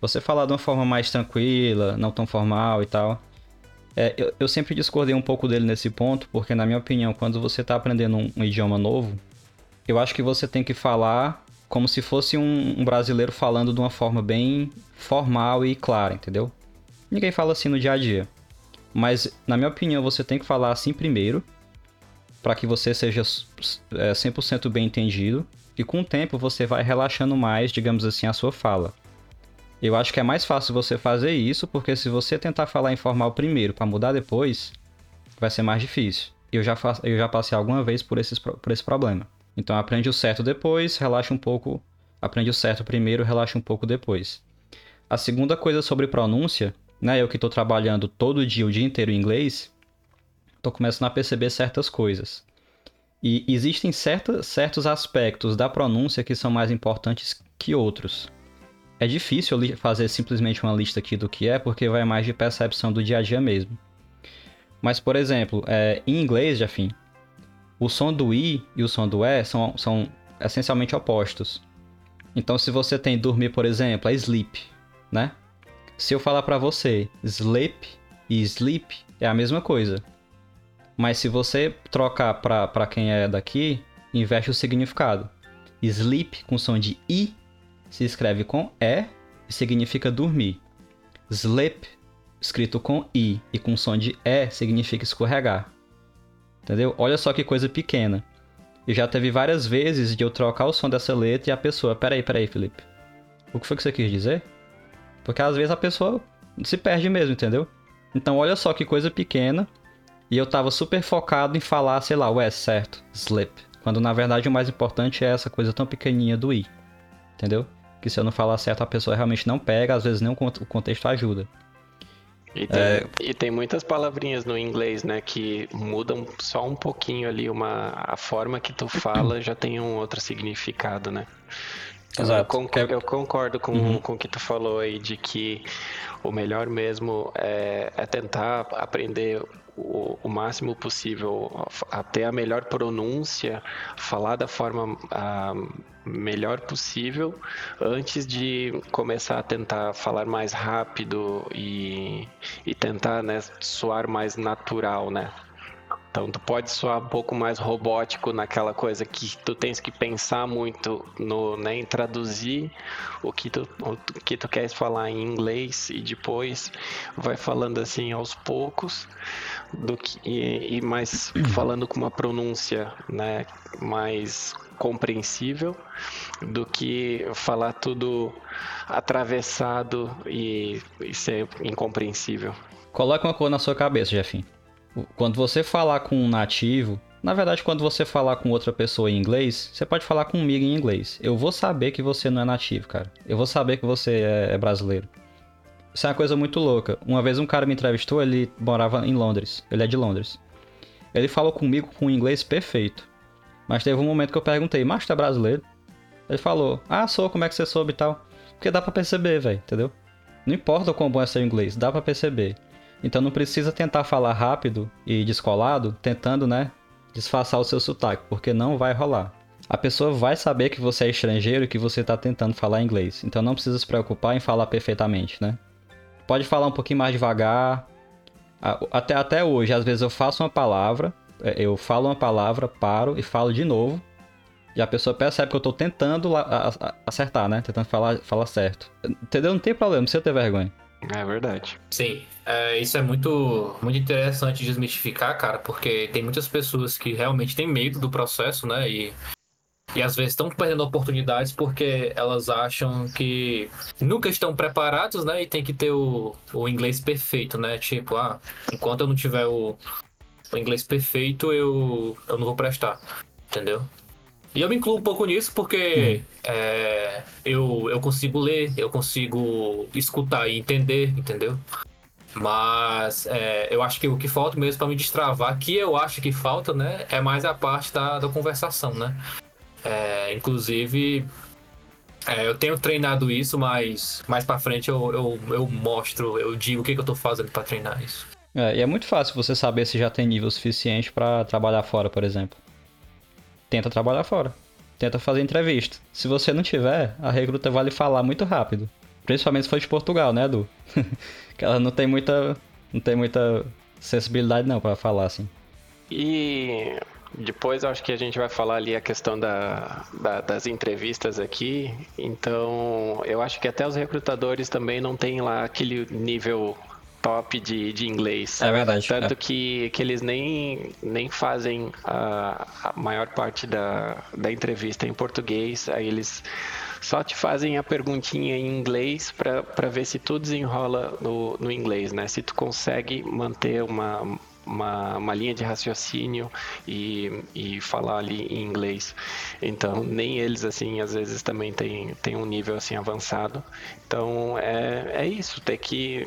Speaker 1: Você falar de uma forma mais tranquila, não tão formal e tal. É, eu, eu sempre discordei um pouco dele nesse ponto, porque na minha opinião, quando você tá aprendendo um, um idioma novo, eu acho que você tem que falar como se fosse um, um brasileiro falando de uma forma bem formal e clara, entendeu? Ninguém fala assim no dia a dia. Mas, na minha opinião, você tem que falar assim primeiro, para que você seja é, 100% bem entendido, e com o tempo você vai relaxando mais, digamos assim, a sua fala. Eu acho que é mais fácil você fazer isso, porque se você tentar falar informal primeiro para mudar depois, vai ser mais difícil. Eu já, eu já passei alguma vez por, esses, por esse problema. Então aprende o certo depois, relaxa um pouco. Aprende o certo primeiro, relaxa um pouco depois. A segunda coisa sobre pronúncia, né? Eu que estou trabalhando todo dia, o dia inteiro em inglês, tô começando a perceber certas coisas. E existem certa, certos aspectos da pronúncia que são mais importantes que outros. É difícil fazer simplesmente uma lista aqui do que é, porque vai mais de percepção do dia a dia mesmo. Mas, por exemplo, é, em inglês, Jafim, o som do i e o som do e são, são essencialmente opostos. Então, se você tem dormir, por exemplo, é sleep, né? Se eu falar pra você sleep e sleep é a mesma coisa. Mas se você trocar pra quem é daqui, inverte o significado. Sleep com som de i se escreve com e e significa dormir. Sleep escrito com i e com som de e significa escorregar. Entendeu? Olha só que coisa pequena. E já teve várias vezes de eu trocar o som dessa letra e a pessoa, peraí, peraí, Felipe. O que foi que você quis dizer? Porque às vezes a pessoa Se perde mesmo, entendeu? Então olha só que coisa pequena. E eu tava super focado em falar, sei lá, o S certo, slip. Quando na verdade o mais importante é essa coisa tão pequenininha do I. Entendeu? Que se eu não falar certo a pessoa realmente não pega, às vezes nem o contexto ajuda.
Speaker 3: E tem, é... e tem, muitas palavrinhas no inglês, né, que mudam só um pouquinho ali, uma, a forma que tu fala já tem um outro significado, né? Exato. Eu, concordo, eu concordo com, uhum. com o que tu falou aí, de que o melhor mesmo é, é tentar aprender o, o, máximo possível, a ter a melhor pronúncia, falar da forma a melhor possível antes de começar a tentar falar mais rápido e, e tentar né, soar mais natural, né? Então tu pode soar um pouco mais robótico naquela coisa que tu tens que pensar muito no, né, em traduzir o que tu, o que tu queres falar em inglês e depois vai falando assim aos poucos do que, e, e mais *clears throat* falando com uma pronúncia né, mais compreensível do que falar tudo atravessado e, e ser incompreensível.
Speaker 1: Coloque uma coisa na sua cabeça, Jefinho. Quando você falar com um nativo, na verdade, quando você falar com outra pessoa em inglês, você pode falar comigo em inglês. Eu vou saber que você não é nativo, cara. Eu vou saber que você é, é brasileiro. Isso é uma coisa muito louca. Uma vez um cara me entrevistou, ele morava em Londres. Ele é de Londres. Ele falou comigo com inglês perfeito. Mas teve um momento que eu perguntei, mas tu é brasileiro? Ele falou, ah, sou, como é que você soube e tal? Porque dá para perceber, velho, entendeu? Não importa o quão bom é seu inglês, dá para perceber. Então não precisa tentar falar rápido e descolado, tentando, né, disfarçar o seu sotaque, porque não vai rolar. A pessoa vai saber que você é estrangeiro e que você está tentando falar inglês. Então não precisa se preocupar em falar perfeitamente, né? Pode falar um pouquinho mais devagar. Até, até hoje, às vezes eu faço uma palavra, é, eu falo uma palavra, paro e falo de novo. E a pessoa percebe que eu estou tentando acertar, né? Tentando falar, falar certo. Entendeu? Não tem problema, não precisa ter vergonha.
Speaker 3: É verdade.
Speaker 2: Sim, é, isso é muito, muito interessante desmistificar, cara, porque tem muitas pessoas que realmente têm medo do processo, né? E, e às vezes estão perdendo oportunidades porque elas acham que nunca estão preparados, né? E tem que ter o, o inglês perfeito, né? Tipo, ah, enquanto eu não tiver o, o inglês perfeito, eu, eu não vou prestar, entendeu? E eu me incluo um pouco nisso porque hum. é, eu, eu consigo ler, eu consigo escutar e entender, entendeu? Mas é, eu acho que o que falta mesmo para me destravar, que eu acho que falta, né, é mais a parte da, da conversação, né? É, inclusive, é, eu tenho treinado isso, mas mais para frente eu, eu, eu, mostro, eu digo o que, que eu tô fazendo para treinar isso.
Speaker 1: É, e é muito fácil você saber se já tem nível suficiente para trabalhar fora, por exemplo tenta trabalhar fora. Tenta fazer entrevista. Se você não tiver, a recruta vai lhe falar muito rápido. Principalmente se for de Portugal, né, Edu? *laughs* que ela não tem muita. não tem muita sensibilidade não para falar assim.
Speaker 3: E depois acho que a gente vai falar ali a questão da, da, das entrevistas aqui. Então, eu acho que até os recrutadores também não têm lá aquele nível top de, de inglês.
Speaker 1: É verdade.
Speaker 3: Tanto
Speaker 1: é.
Speaker 3: Que, que eles nem, nem fazem a, a maior parte da, da entrevista em português, aí eles só te fazem a perguntinha em inglês para ver se tudo desenrola no, no inglês, né? Se tu consegue manter uma, uma, uma linha de raciocínio e, e falar ali em inglês. Então, nem eles, assim, às vezes também tem, tem um nível, assim, avançado. Então, é, é isso, ter que...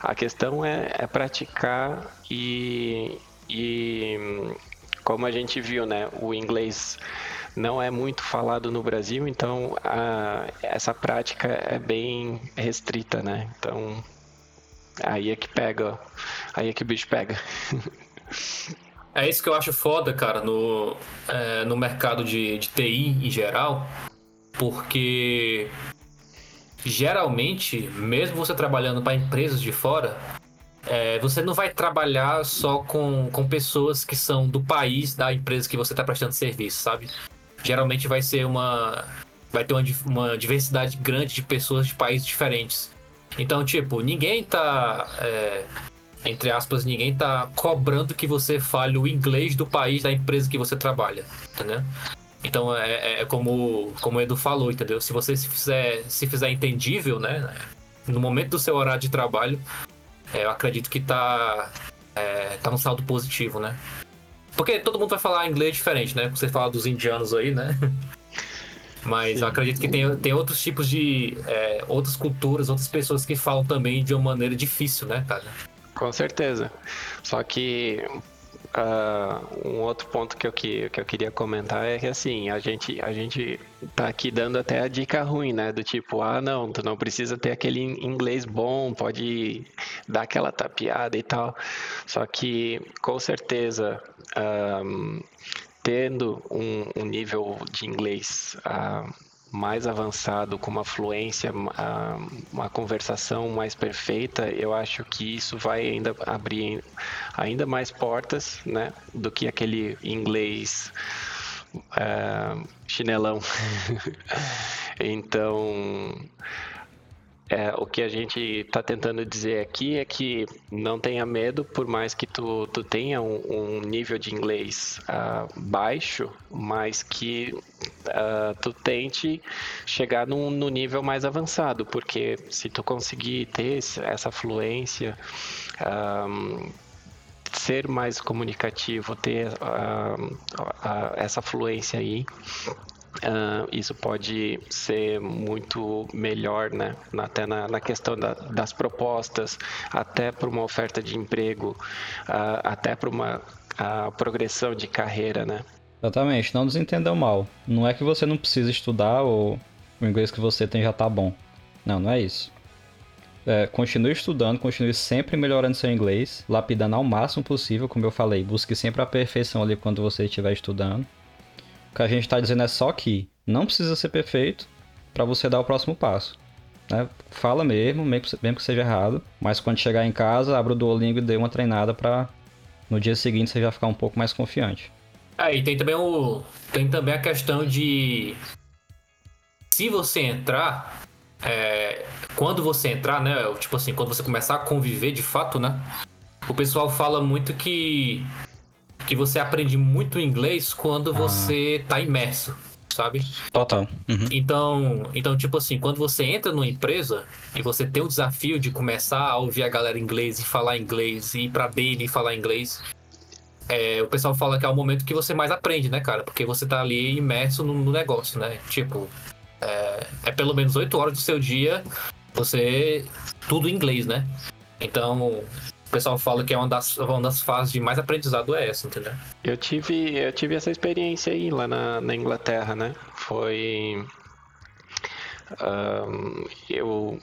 Speaker 3: A questão é, é praticar e, e, como a gente viu, né, o inglês não é muito falado no Brasil, então a, essa prática é bem restrita, né? Então Aí é que pega, aí é que o bicho pega.
Speaker 2: é isso que eu acho foda, cara, no, é, no mercado de, de TI em geral, porque geralmente, mesmo você trabalhando para empresas de fora, é, você não vai trabalhar só com, com pessoas que são do país da empresa que você está prestando serviço, sabe? Geralmente vai ser uma. Vai ter uma, uma diversidade grande de pessoas de países diferentes. Então, tipo, ninguém tá. É, entre aspas, ninguém tá cobrando que você fale o inglês do país da empresa que você trabalha, entendeu? Então é, é, é como, como o Edu falou, entendeu? Se você se fizer, se fizer entendível, né? no momento do seu horário de trabalho, é, eu acredito que tá, é, tá um saldo positivo, né? Porque todo mundo vai falar inglês diferente, né? Você fala dos indianos aí, né? *laughs* Mas eu acredito que tem, tem outros tipos de. É, outras culturas, outras pessoas que falam também de uma maneira difícil, né, cara?
Speaker 3: Com certeza. Só que uh, um outro ponto que eu, que, que eu queria comentar é que assim, a gente, a gente tá aqui dando até a dica ruim, né? Do tipo, ah não, tu não precisa ter aquele inglês bom, pode dar aquela tapeada e tal. Só que com certeza. Um, tendo um, um, nível de inglês uh, mais avançado, com uma fluência, uma conversação mais perfeita, eu acho que isso vai ainda abrir ainda mais portas, né, do que aquele inglês uh, chinelão. *laughs* então, é, o que a gente está tentando dizer aqui é que não tenha medo, por mais que tu, tu tenha um, um nível de inglês uh, baixo, mas que uh, tu tente chegar no, no, nível mais avançado, porque se tu conseguir ter essa fluência, um, ser mais comunicativo, ter uh, essa fluência aí, Uh, isso pode ser muito melhor, né? Até na, na questão da, das propostas, até para uma oferta de emprego, uh, até para uma uh, progressão de carreira, né?
Speaker 1: Exatamente, não nos entendam mal. Não é que você não precisa estudar ou o inglês que você tem já tá bom. Não, não é isso. É, continue estudando, continue sempre melhorando seu inglês, lapidando ao máximo possível, como eu falei. Busque sempre a perfeição ali quando você estiver estudando. O que a gente está dizendo é só que não precisa ser perfeito para você dar o próximo passo. Né? Fala mesmo, mesmo que seja errado, mas quando chegar em casa, abra o Duolingo e dê uma treinada para no dia seguinte você já ficar um pouco mais confiante.
Speaker 2: Aí tem também o tem também a questão de se você entrar é, quando você entrar, né, tipo assim, quando você começar a conviver de fato, né? O pessoal fala muito que que você aprende muito inglês quando você tá imerso, sabe?
Speaker 1: Total. Uhum.
Speaker 2: Então, então, tipo assim, quando você entra numa empresa e você tem o desafio de começar a ouvir a galera inglês e falar inglês, e ir pra dele e falar inglês, é, o pessoal fala que é o momento que você mais aprende, né, cara? Porque você tá ali imerso no, no negócio, né? Tipo, é, é pelo menos oito horas do seu dia você. tudo em inglês, né? Então, pessoal fala que é uma das, uma das fases de mais aprendizado é essa, entendeu?
Speaker 3: Eu tive, eu tive essa experiência aí lá na, na Inglaterra, né? Foi. Um, eu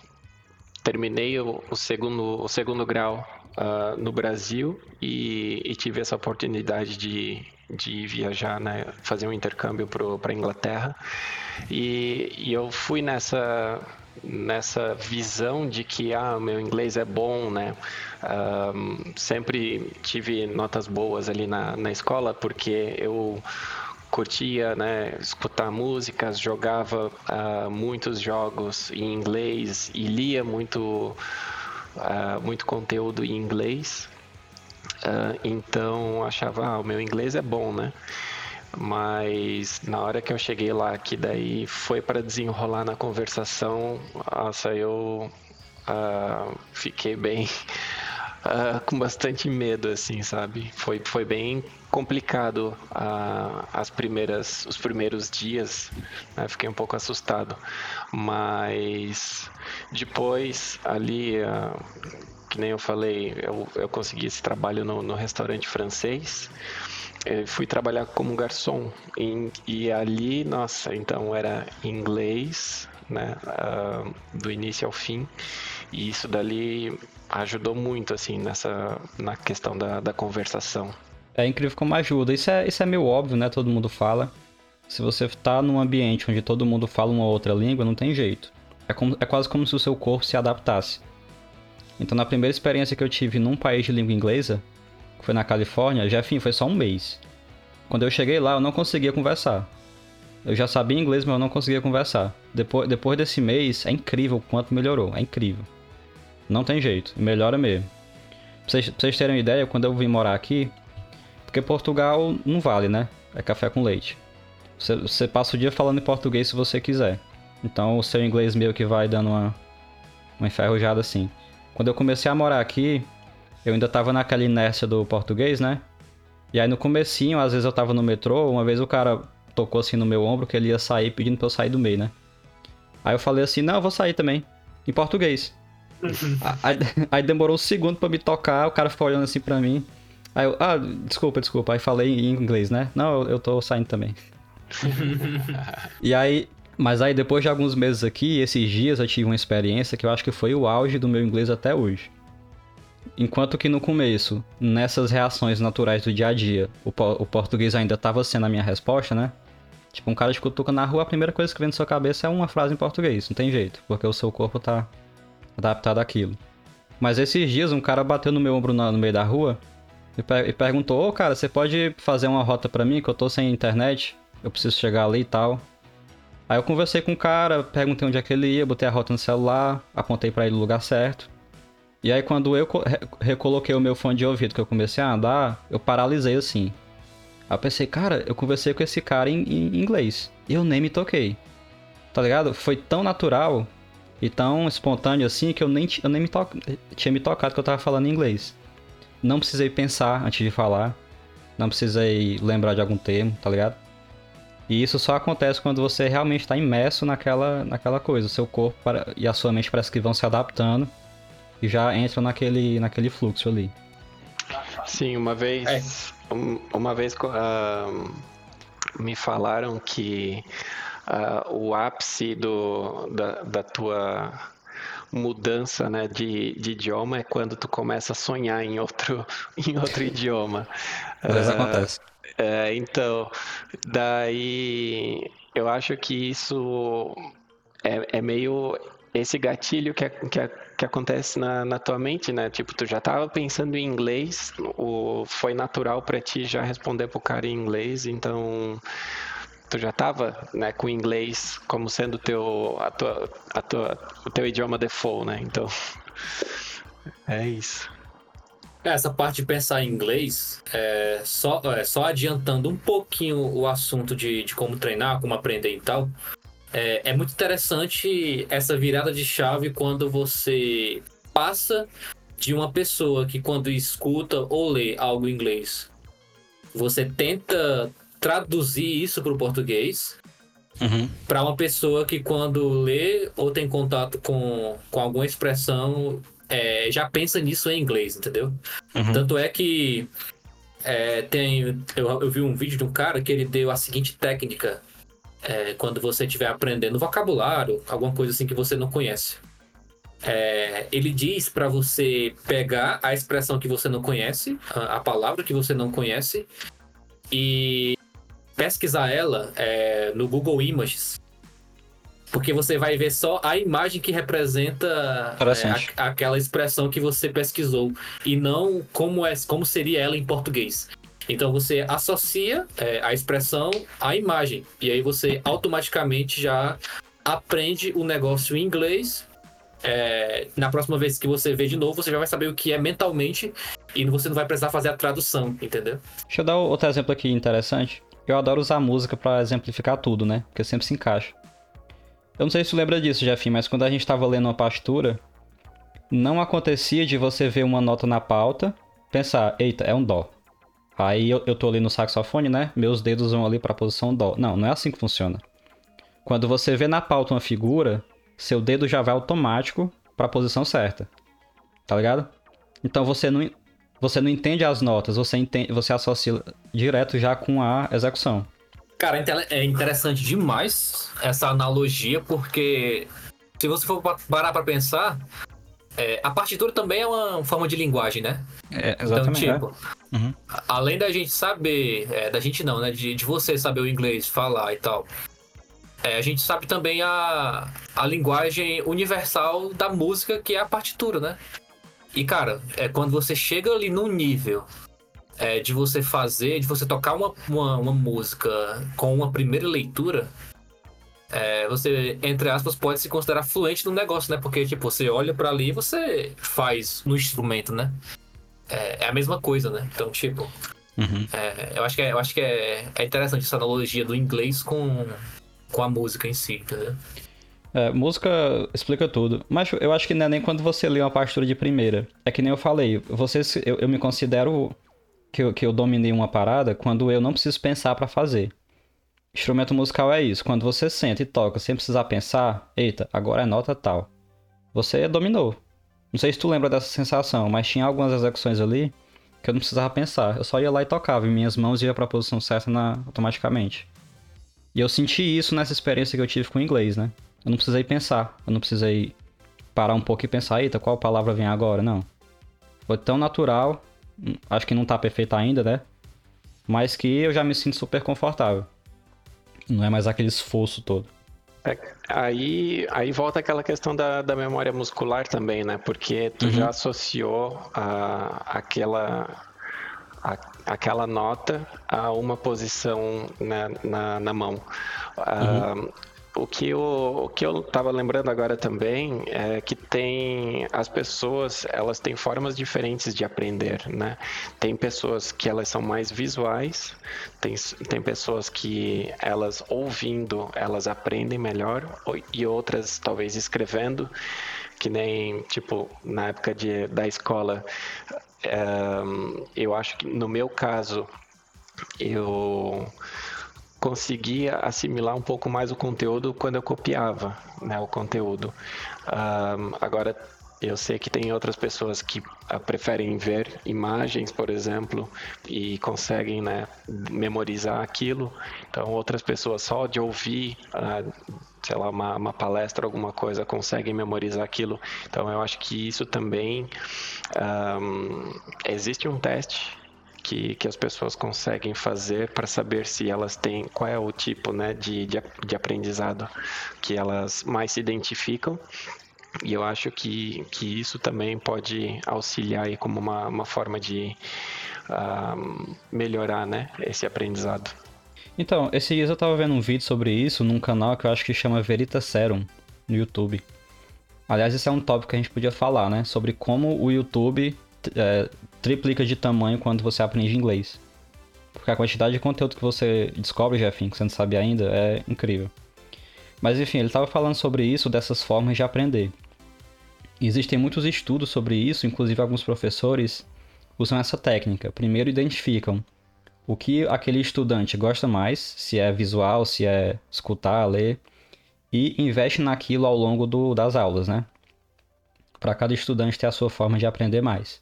Speaker 3: terminei o, o, segundo, o segundo grau uh, no Brasil e, e, tive essa oportunidade de, de viajar, né? Fazer um intercâmbio para a Inglaterra. E, e eu fui nessa nessa visão de que ah, meu inglês é bom, né? Um, sempre tive notas boas ali na, na escola porque eu curtia né, escutar músicas, jogava uh, muitos jogos em inglês e lia muito, uh, muito conteúdo em inglês. Uh, então achava, ah, o meu inglês é bom, né? Mas na hora que eu cheguei lá, que daí foi para desenrolar na conversação, nossa, eu fiquei bem uh, com bastante medo, assim, sabe? Foi, foi bem complicado uh, as primeiras, os primeiros dias, né? fiquei um pouco assustado, mas depois ali que nem eu falei, eu, eu consegui esse trabalho no, no restaurante francês eu fui trabalhar como garçom em, e ali, nossa, então era inglês, né, uh, do início ao fim, e isso dali ajudou muito, assim, nessa, na questão da, da conversação.
Speaker 1: É incrível como ajuda, isso é, isso é meio óbvio, né, todo mundo fala. Se você tá num ambiente onde todo mundo fala uma outra língua, não tem jeito. É, como, é quase como se o seu corpo se adaptasse. Então, na primeira experiência que eu tive num país de língua inglesa, que foi na Califórnia, já enfim, foi só um mês. Quando eu cheguei lá, eu não conseguia conversar. Eu já sabia inglês, mas eu não conseguia conversar. Depois, depois desse mês, é incrível o quanto melhorou. É incrível. Não tem jeito, melhora mesmo. Pra vocês, pra vocês terem uma ideia, quando eu vim morar aqui, porque Portugal não vale, né? É café com leite. Você, você passa o dia falando em português se você quiser. Então o seu inglês meio que vai dando uma, uma enferrujada assim. Quando eu comecei a morar aqui, eu ainda tava naquela inércia do português, né? E aí no comecinho, às vezes eu tava no metrô, uma vez o cara tocou assim no meu ombro que ele ia sair pedindo pra eu sair do meio, né? Aí eu falei assim, não, eu vou sair também. Em português. *laughs* aí, aí, demorou um segundo pra me tocar, o cara ficou olhando assim pra mim. Aí eu, ah, desculpa, desculpa. Aí falei em inglês, né? Não, eu, eu tô saindo também. *laughs* e aí, mas aí depois de alguns meses aqui, esses dias eu tive uma experiência que eu acho que foi o auge do meu inglês até hoje. Enquanto que no começo, nessas reações naturais do dia a dia, o, po o português ainda estava sendo a minha resposta, né? Tipo, um cara de cutuca na rua, a primeira coisa que vem na sua cabeça é uma frase em português, não tem jeito, porque o seu corpo tá adaptado àquilo. Mas esses dias um cara bateu no meu ombro no, no meio da rua e, per e perguntou: Ô oh, cara, você pode fazer uma rota para mim que eu tô sem internet? Eu preciso chegar ali e tal. Aí eu conversei com o cara, perguntei onde é que ele ia, botei a rota no celular, apontei para ele no lugar certo. E aí quando eu recoloquei o meu fone de ouvido que eu comecei a andar, eu paralisei assim. Aí eu pensei, cara, eu conversei com esse cara em, em inglês. E eu nem me toquei. Tá ligado? Foi tão natural e tão espontâneo assim que eu nem, eu nem me to... tinha me tocado que eu tava falando inglês. Não precisei pensar antes de falar. Não precisei lembrar de algum termo, tá ligado? E isso só acontece quando você realmente está imerso naquela, naquela coisa. O seu corpo para... e a sua mente parece que vão se adaptando e já entram naquele, naquele fluxo ali.
Speaker 3: Sim, uma vez, é. uma vez uh, me falaram que uh, o ápice do, da, da tua mudança né, de, de idioma é quando tu começa a sonhar em outro, *laughs* em outro idioma.
Speaker 1: Vezes uh, acontece.
Speaker 3: É, então, daí eu acho que isso é, é meio esse gatilho que, que, que acontece na, na tua mente, né? Tipo, tu já estava pensando em inglês, o, foi natural para ti já responder pro cara em inglês, então tu já estava né, com o inglês como sendo teu, a tua, a tua, o teu idioma default, né? Então, é isso.
Speaker 2: Essa parte de pensar em inglês, é, só, é, só adiantando um pouquinho o assunto de, de como treinar, como aprender e tal, é, é muito interessante essa virada de chave quando você passa de uma pessoa que quando escuta ou lê algo em inglês, você tenta traduzir isso para o português uhum. para uma pessoa que quando lê ou tem contato com, com alguma expressão é, já pensa nisso em inglês, entendeu? Uhum. Tanto é que é, tem eu, eu vi um vídeo de um cara que ele deu a seguinte técnica é, quando você estiver aprendendo vocabulário, alguma coisa assim que você não conhece. É, ele diz para você pegar a expressão que você não conhece, a, a, palavra que você não conhece, e pesquisar ela é, no Google Images. Porque você vai ver só a imagem que representa é, a, aquela expressão que você pesquisou e não como, é, como seria ela em português. Então você associa é, a expressão à imagem. E aí você automaticamente já aprende o negócio em inglês. É, na próxima vez que você vê de novo, você já vai saber o que é mentalmente e você não vai precisar fazer a tradução, entendeu?
Speaker 1: Deixa eu dar outro exemplo aqui interessante. Eu adoro usar música para exemplificar tudo, né? Porque sempre se encaixa. Eu não sei se você lembra disso, Jeff, mas quando a gente estava lendo uma partitura, não acontecia de você ver uma nota na pauta, pensar, eita, é um dó. Aí eu, eu tô ali no saxofone, né? Meus dedos vão ali para a posição dó. Não, não é assim que funciona. Quando você vê na pauta uma figura, seu dedo já vai automático para a posição certa. Tá ligado? Então você não, você não entende as notas, você, entende, você associa direto já com a execução.
Speaker 2: Cara, é interessante demais essa analogia, porque se você for parar para pensar, é, a partitura também é uma forma de linguagem, né?
Speaker 1: É, exatamente. Então, tipo,
Speaker 2: é. uhum. além da gente saber, é, da gente não, né? De, de você saber o inglês, falar e tal. É, a gente sabe também a, a linguagem universal da música, que é a partitura, né? E, cara, é quando você chega ali num nível é, de você fazer, de você tocar uma, uma, uma música com uma primeira leitura, é, você, entre aspas, pode se considerar fluente no negócio, né? Porque, tipo, você olha para ali e você faz no instrumento, né? É, é, a mesma coisa, né? Então, tipo, uhum. é, eu acho que, é, eu acho que é, é interessante essa analogia do inglês com, com a música em si, entendeu?
Speaker 1: É, música explica tudo. Mas eu acho que não é nem quando você lê uma partitura de primeira. É que nem eu falei, você, eu, eu me considero que eu, que eu dominei uma parada quando eu não preciso pensar para fazer. Instrumento musical é isso. Quando você senta e toca sem precisar pensar, eita, agora é nota tal. Você dominou. Não sei se tu lembra dessa sensação, mas tinha algumas execuções ali que eu não precisava pensar. Eu só ia lá e tocava, e minhas mãos iam para a posição certa na... automaticamente. E eu senti isso nessa experiência que eu tive com o inglês, né? Eu não precisei pensar, eu não precisei parar um pouco e pensar, eita, qual palavra vem agora? Não. Foi tão natural, acho que não tá perfeito ainda, né? Mas que eu já me sinto super confortável. Não é mais aquele esforço todo.
Speaker 3: É, aí, aí volta aquela questão da, da memória muscular também, né? Porque tu uhum. já associou a, aquela, a, aquela nota a uma posição na, na, na mão. Uhum. Uh, o que, eu, o que eu estava lembrando agora também é que tem as pessoas, elas têm formas diferentes de aprender, né? Tem pessoas que elas são mais visuais, tem, tem pessoas que elas ouvindo, elas aprendem melhor e outras talvez escrevendo, que nem, tipo, na época de, da escola, é, eu acho que no meu caso, eu conseguia assimilar um pouco mais o conteúdo quando eu copiava né, o conteúdo. Um, agora, eu sei que tem outras pessoas que uh, preferem ver imagens, por exemplo, e conseguem né, memorizar aquilo. Então, outras pessoas só de ouvir, uh, sei lá, uma, uma, palestra, alguma coisa, conseguem memorizar aquilo. Então, eu acho que isso também. Um, existe um teste que, que as pessoas conseguem fazer para saber se elas têm qual é o tipo né, de, de, de aprendizado que elas mais se identificam e eu acho que, que isso também pode auxiliar aí como uma, uma forma de uh, melhorar né, esse aprendizado.
Speaker 1: Então, esses dias eu estava vendo um vídeo sobre isso num canal que eu acho que chama Verita Serum no YouTube. Aliás, esse é um tópico que a gente podia falar, né? Sobre como o YouTube é, triplica de tamanho quando você aprende inglês. Porque a quantidade de conteúdo que você descobre, Jeffin, que você não sabe ainda, é incrível. Mas enfim, ele estava falando sobre isso, dessas formas de aprender. Existem muitos estudos sobre isso, inclusive alguns professores usam essa técnica. Primeiro identificam o que aquele estudante gosta mais, se é visual, se é escutar, ler, e investe naquilo ao longo do, das aulas, né? Para cada estudante ter a sua forma de aprender mais.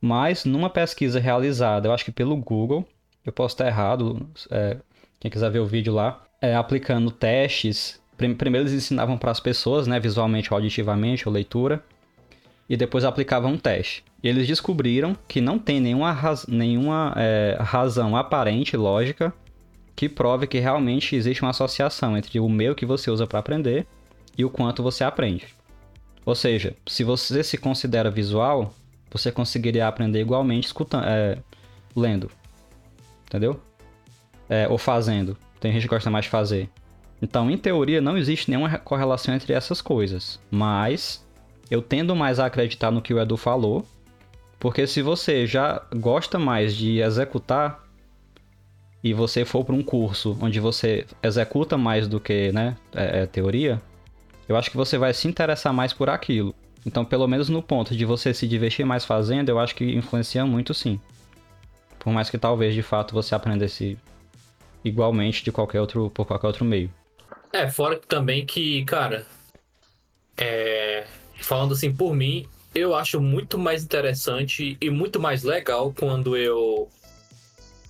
Speaker 1: Mas numa pesquisa realizada, eu acho que pelo Google, eu posso estar errado, é, quem quiser ver o vídeo lá, é, aplicando testes. Primeiro eles ensinavam para as pessoas, né, visualmente ou auditivamente, ou leitura, e depois aplicavam um teste. E eles descobriram que não tem nenhuma, raz nenhuma é, razão aparente, lógica, que prove que realmente existe uma associação entre o meio que você usa para aprender e o quanto você aprende. Ou seja, se você se considera visual, você conseguiria aprender igualmente escutando, é, lendo. Entendeu? É, ou fazendo. Tem gente que gosta mais de fazer. Então, em teoria, não existe nenhuma correlação entre essas coisas. Mas eu tendo mais a acreditar no que o Edu falou. Porque se você já gosta mais de executar e você for para um curso onde você executa mais do que né, é, é teoria, eu acho que você vai se interessar mais por aquilo. Então, pelo menos no ponto de você se divertir mais fazendo, eu acho que influencia muito sim. Por mais que talvez de fato você aprendesse igualmente de qualquer outro, por qualquer outro meio.
Speaker 2: É, fora também que, cara, é, falando assim por mim, eu acho muito mais interessante e muito mais legal quando eu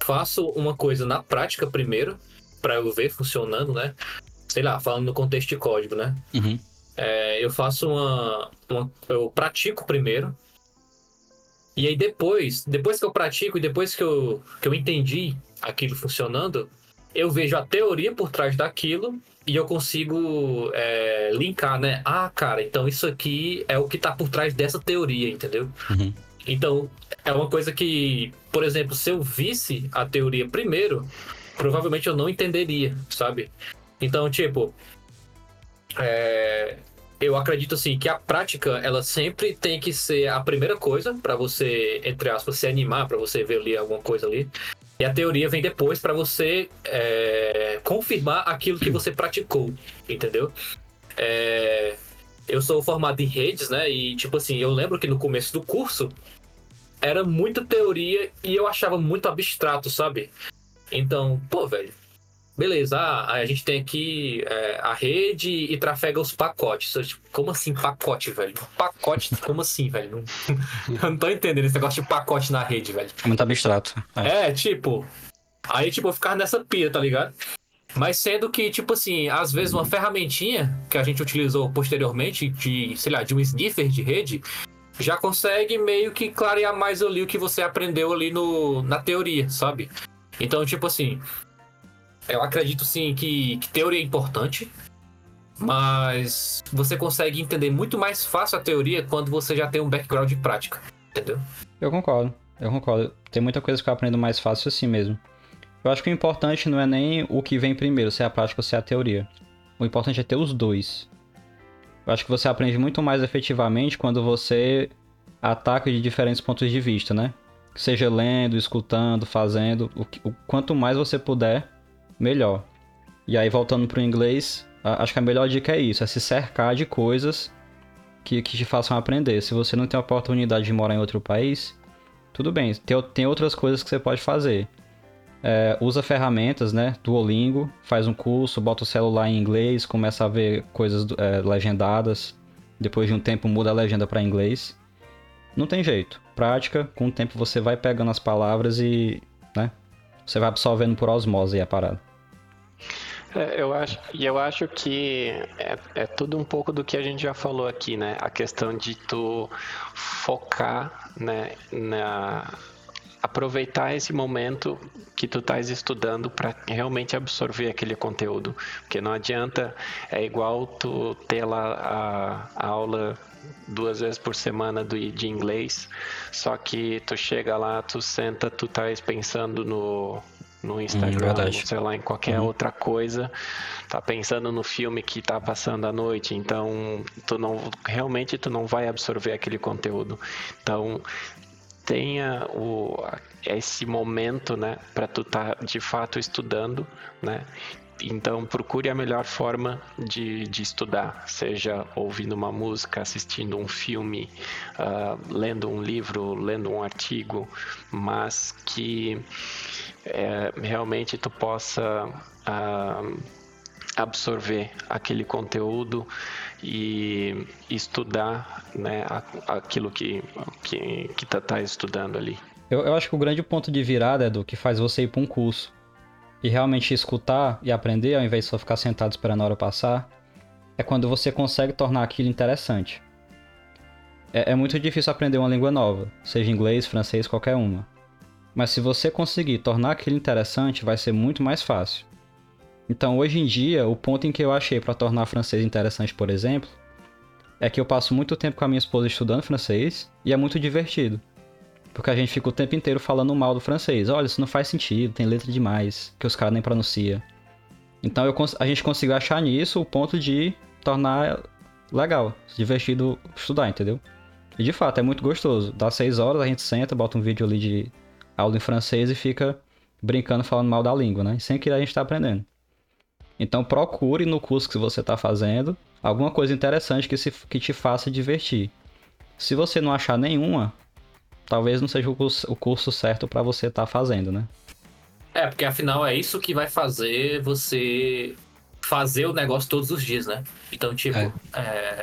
Speaker 2: faço uma coisa na prática primeiro, para eu ver funcionando, né? Sei lá, falando no contexto de código, né?
Speaker 1: Uhum.
Speaker 2: É, eu faço uma, uma, Eu pratico primeiro. E aí depois, depois que eu pratico e depois que eu, que eu entendi aquilo funcionando, eu vejo a teoria por trás daquilo e eu consigo é, linkar, né? Ah, cara, então isso aqui é o que tá por trás dessa teoria, entendeu?
Speaker 1: Uhum.
Speaker 2: Então, é uma coisa que, por exemplo, se eu visse a teoria primeiro, provavelmente eu não entenderia, sabe? Então, tipo, é, eu acredito assim que a prática ela sempre tem que ser a primeira coisa para você entre aspas se animar para você ver ali alguma coisa ali e a teoria vem depois para você é, confirmar aquilo que você praticou entendeu é, eu sou formado em redes, né? E, tipo assim, eu lembro que no começo do curso era muita teoria e eu achava muito abstrato, sabe? Então, pô, velho, beleza, ah, a gente tem aqui é, a rede e trafega os pacotes. Tipo, como assim pacote, velho? Pacote, *laughs* como assim, velho? Não, *laughs* eu não tô entendendo esse negócio de pacote na rede, velho.
Speaker 1: É muito abstrato.
Speaker 2: É, é tipo. Aí, tipo, eu ficava nessa pia, tá ligado? Mas sendo que, tipo assim, às vezes uma ferramentinha que a gente utilizou posteriormente, de, sei lá, de um sniffer de rede, já consegue meio que clarear mais ali o que você aprendeu ali no, na teoria, sabe? Então, tipo assim, eu acredito sim que, que teoria é importante, mas você consegue entender muito mais fácil a teoria quando você já tem um background de prática, entendeu?
Speaker 1: Eu concordo, eu concordo. Tem muita coisa que eu aprendo mais fácil assim mesmo. Eu acho que o importante não é nem o que vem primeiro, se é a prática ou se é a teoria. O importante é ter os dois. Eu acho que você aprende muito mais efetivamente quando você ataca de diferentes pontos de vista, né? Seja lendo, escutando, fazendo. O, o quanto mais você puder, melhor. E aí, voltando para o inglês, acho que a melhor dica é isso: é se cercar de coisas que, que te façam aprender. Se você não tem a oportunidade de morar em outro país, tudo bem, tem, tem outras coisas que você pode fazer. É, usa ferramentas, né? Duolingo, faz um curso, bota o celular em inglês, começa a ver coisas é, legendadas. Depois de um tempo muda a legenda para inglês. Não tem jeito. Prática, com o tempo você vai pegando as palavras e, né? Você vai absorvendo por osmose a parada.
Speaker 3: É, eu acho, e eu acho que é, é, tudo um pouco do que a gente já falou aqui, né? A questão de tu focar, né, na aproveitar esse momento que tu estás estudando para realmente absorver aquele conteúdo, porque não adianta é igual tu ter lá a, a aula duas vezes por semana do, de inglês, só que tu chega lá, tu senta, tu estás pensando no no Instagram, hum, sei lá, em qualquer uhum. outra coisa, tá pensando no filme que tá passando à noite, então tu não realmente tu não vai absorver aquele conteúdo. Então tenha o esse momento, né, para tu estar tá, de fato estudando, né? Então procure a melhor forma de, de estudar, seja ouvindo uma música, assistindo um filme, uh, lendo um livro, lendo um artigo, mas que é, realmente tu possa uh, absorver aquele conteúdo e estudar né, aquilo que, que, que tá, tá estudando ali.
Speaker 1: Eu, eu acho que o grande ponto de virada é do que faz você ir para um curso e realmente escutar e aprender, ao invés de só ficar sentado esperando a hora passar, é quando você consegue tornar aquilo interessante. É, é muito difícil aprender uma língua nova, seja inglês, francês, qualquer uma. Mas se você conseguir tornar aquilo interessante, vai ser muito mais fácil. Então, hoje em dia, o ponto em que eu achei para tornar francês interessante, por exemplo, é que eu passo muito tempo com a minha esposa estudando francês e é muito divertido. Porque a gente fica o tempo inteiro falando mal do francês. Olha, isso não faz sentido, tem letra demais, que os caras nem pronunciam. Então eu, a gente conseguiu achar nisso o ponto de tornar legal, divertido estudar, entendeu? E de fato, é muito gostoso. Dá seis horas, a gente senta, bota um vídeo ali de aula em francês e fica brincando, falando mal da língua, né? Sem que a gente tá aprendendo. Então procure no curso que você está fazendo alguma coisa interessante que, se, que te faça divertir. Se você não achar nenhuma, talvez não seja o curso, o curso certo para você estar tá fazendo, né?
Speaker 2: É, porque afinal é isso que vai fazer você fazer o negócio todos os dias, né? Então, tipo, é.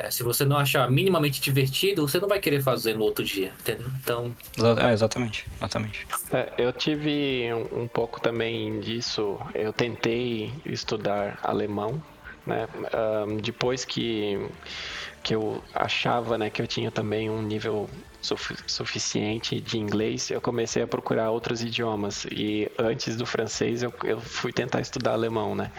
Speaker 2: É, se você não achar minimamente divertido, você não vai querer fazer no outro dia, entendeu? Então.
Speaker 1: É, exatamente, exatamente.
Speaker 3: É, eu tive um, um pouco também disso. Eu tentei estudar alemão, né? Um, depois que que eu achava, né, que eu tinha também um nível suficiente de inglês, eu comecei a procurar outros idiomas. E antes do francês, eu, eu fui tentar estudar alemão, né?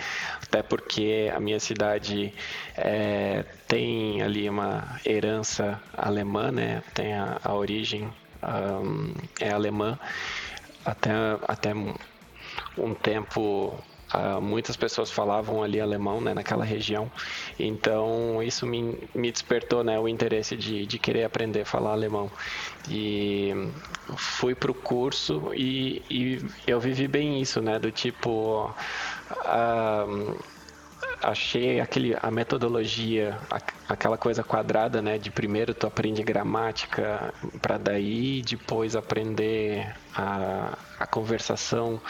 Speaker 3: Até porque a minha cidade é, tem ali uma herança alemã, né? Tem a, a origem um, é alemã. Até, até um tempo Uh, muitas pessoas falavam ali alemão né, naquela região, então isso me, me despertou né, o interesse de, de querer aprender a falar alemão. E fui para o curso e, e, eu vivi bem isso, né, do tipo. Uh, achei aquele, a metodologia, a, aquela coisa quadrada, né? De primeiro tu aprende gramática para daí depois aprender a, a conversação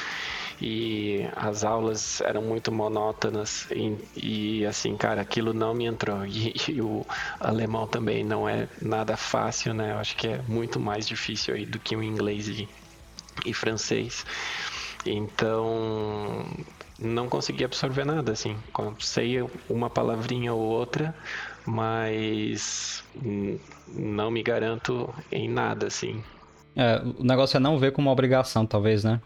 Speaker 3: e as aulas eram muito monótonas e, e, assim, cara, aquilo não me entrou. E, e, o alemão também não é nada fácil, né? Eu acho que é muito mais difícil aí do que o inglês e, e francês. Então, não consegui absorver nada, assim. Sei uma palavrinha ou outra, mas não me garanto em nada, assim.
Speaker 1: É, o negócio é não ver como uma obrigação, talvez, né?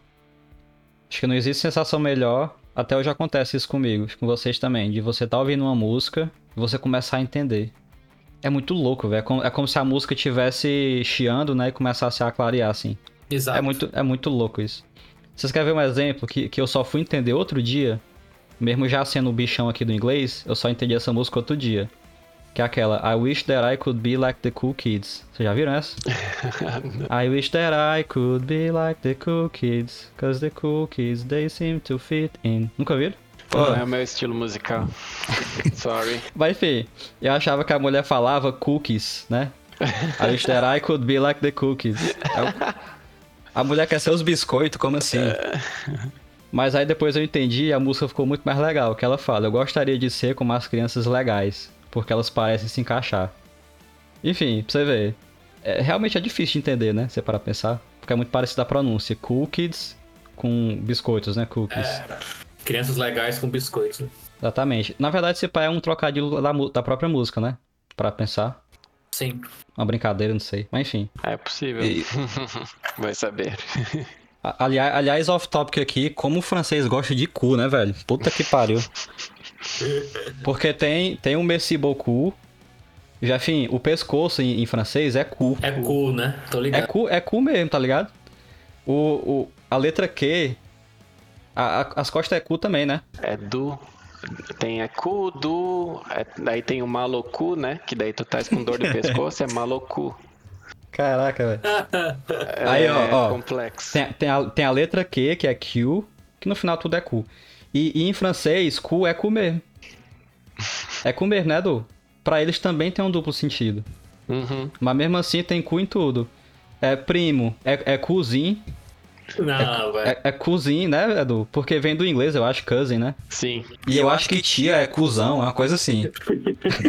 Speaker 1: Acho que não existe sensação melhor, até hoje acontece isso comigo, com vocês também, de você estar tá ouvindo uma música e você começar a entender. É muito louco, velho. É como, é como se a música estivesse chiando, né? E começasse a clarear, assim.
Speaker 2: Exato.
Speaker 1: É muito, é muito louco isso. Vocês querem ver um exemplo que, que eu só fui entender outro dia? Mesmo já sendo o bichão aqui do inglês, eu só entendi essa música outro dia. Que é aquela I wish that I could be like the cool kids. Vocês já viram essa? *laughs* I wish that I could be like the cool kids. Cause the cool kids, they seem to fit in. Nunca viram?
Speaker 3: Não é o meu estilo musical. *laughs* Sorry.
Speaker 1: Mas enfim, eu achava que a mulher falava cookies, né? I wish that I could be like the cookies. A mulher quer ser os biscoitos, como assim? É. *laughs* Mas aí depois eu entendi e a música ficou muito mais legal. Que ela fala: Eu gostaria de ser como as crianças legais, porque elas parecem se encaixar. Enfim, pra você ver. É, realmente é difícil de entender, né? Você para pensar. Porque é muito parecido a pronúncia. Cool kids com biscoitos, né? Cookies. É,
Speaker 2: crianças legais com biscoitos. Né?
Speaker 1: Exatamente. Na verdade, esse pai é um trocadilho da, da própria música, né? Para pensar.
Speaker 2: Sim.
Speaker 1: Uma brincadeira, não sei. Mas enfim.
Speaker 3: É possível. E... *laughs* Vai saber.
Speaker 1: Aliás, aliás, off-topic aqui, como o francês gosta de cu, né, velho? Puta que pariu. *laughs* Porque tem, tem o merci beaucoup. Já, enfim, o pescoço em, em, francês é cu.
Speaker 2: É cu, né? Tô ligado.
Speaker 1: É cu, é cu mesmo, tá ligado? O, o, a letra Q. A, a, as costas é cu também, né?
Speaker 3: É do. Tem a cu, do. É, daí tem o malocu, né? Que daí tu tá com dor de pescoço, é malocu.
Speaker 1: Caraca, velho. É, Aí, ó, ó.
Speaker 3: complexo.
Speaker 1: Tem, tem, a, tem a letra Q, que é Q, que no final tudo é cu. E, e em francês, cu é cu mesmo. É mesmo, né, Edu? Pra eles também tem um duplo sentido.
Speaker 3: Uhum.
Speaker 1: Mas mesmo assim tem cu em tudo. É primo, é, é cousin,
Speaker 2: não,
Speaker 1: é, é, é cousin, né, Edu? Porque vem do inglês, eu acho, cousin, né?
Speaker 3: Sim.
Speaker 1: E eu acho que tia é cuzão, uma coisa assim.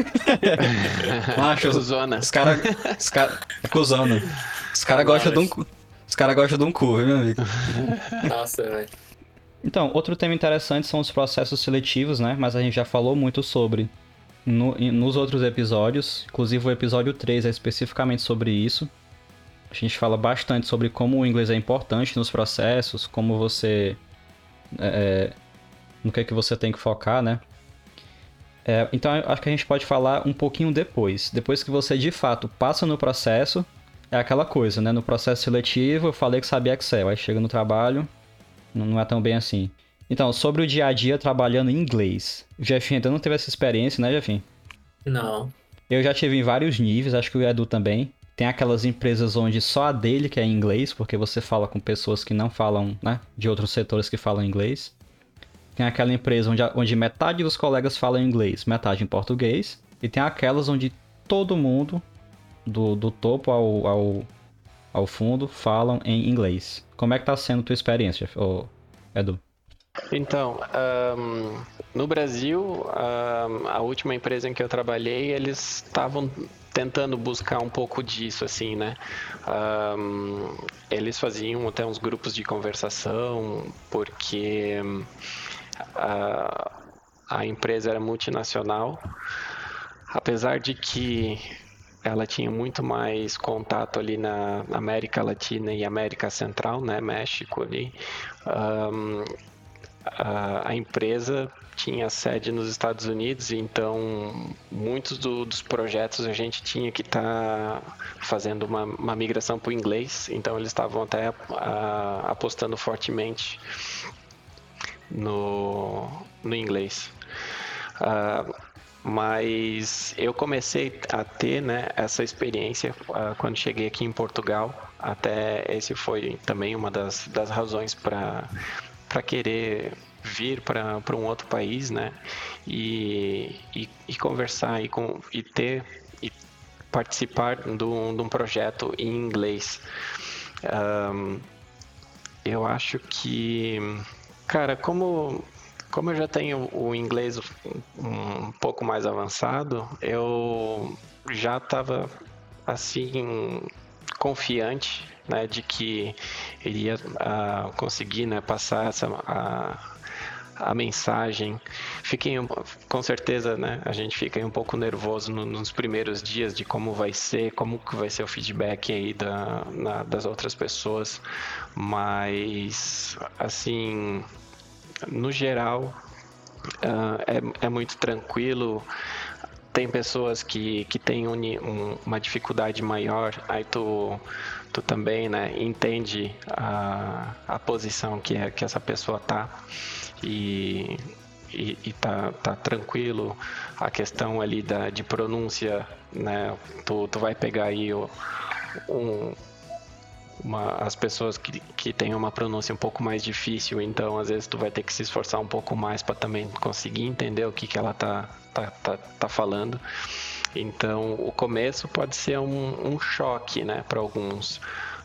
Speaker 1: *laughs*
Speaker 3: Macho, Cuzona.
Speaker 1: Os caras. Os caras. É cuzona. Os caras gostam de um. Os caras gostam de um cu, viu, meu amigo?
Speaker 2: Nossa, velho.
Speaker 1: Então, outro tema interessante são os processos seletivos, né? Mas a gente já falou muito sobre no, nos outros episódios. Inclusive o episódio 3 é especificamente sobre isso. A gente fala bastante sobre como o inglês é importante nos processos, como você. É, é, no que é que você tem que focar, né? É, então acho que a gente pode falar um pouquinho depois. Depois que você de fato passa no processo, é aquela coisa, né? No processo seletivo eu falei que sabia Excel, aí chega no trabalho, não é tão bem assim. Então, sobre o dia a dia trabalhando em inglês. O Jefinho ainda não teve essa experiência, né, Jefinho?
Speaker 2: Não.
Speaker 1: Eu já tive em vários níveis, acho que o Edu também. Tem aquelas empresas onde só a dele que é em inglês, porque você fala com pessoas que não falam, né? De outros setores que falam inglês. Tem aquela empresa onde, onde metade dos colegas falam inglês, metade em português. E tem aquelas onde todo mundo, do, do topo ao, ao, ao fundo, falam em inglês. Como é que tá sendo tua experiência, Edu?
Speaker 3: Então, um, no Brasil, um, a última empresa em que eu trabalhei, eles estavam tentando buscar um pouco disso, assim, né? Um, eles faziam até uns grupos de conversação, porque a empresa era multinacional, apesar de que ela tinha muito mais contato ali na América Latina e América Central, né, México ali. Um, a, a empresa tinha sede nos Estados Unidos, então muitos do, dos projetos a gente tinha que estar tá fazendo uma, uma, migração para o inglês, então eles estavam até a, apostando fortemente no, no inglês. Uh, mas eu comecei a ter né, essa experiência uh, quando cheguei aqui em Portugal. Até esse foi também uma das, das razões para querer vir para um outro país, né? E, e, e conversar e, com, e ter e participar de um, de um projeto em inglês. Um, eu acho que, cara, como como eu já tenho o inglês um pouco mais avançado, eu já estava assim confiante né, de que iria uh, conseguir né, passar essa a, a mensagem. Fiquei com certeza, né? A gente fica um pouco nervoso no, nos primeiros dias de como vai ser, como que vai ser o feedback aí da, na, das outras pessoas, mas assim no geral, uh, é, é muito tranquilo. Tem pessoas que, que têm um, um, uma dificuldade maior, aí tu, tu também né, entende a, a posição que, é, que essa pessoa tá e, e, e tá, tá tranquilo. A questão ali da, de pronúncia, né, tu, tu vai pegar aí o, um, uma, as pessoas que, que têm uma pronúncia um pouco mais difícil, então às vezes tu vai ter que se esforçar um pouco mais para também conseguir entender o que, que ela tá, tá, tá, tá falando. Então o começo pode ser um, um choque né, para alguns,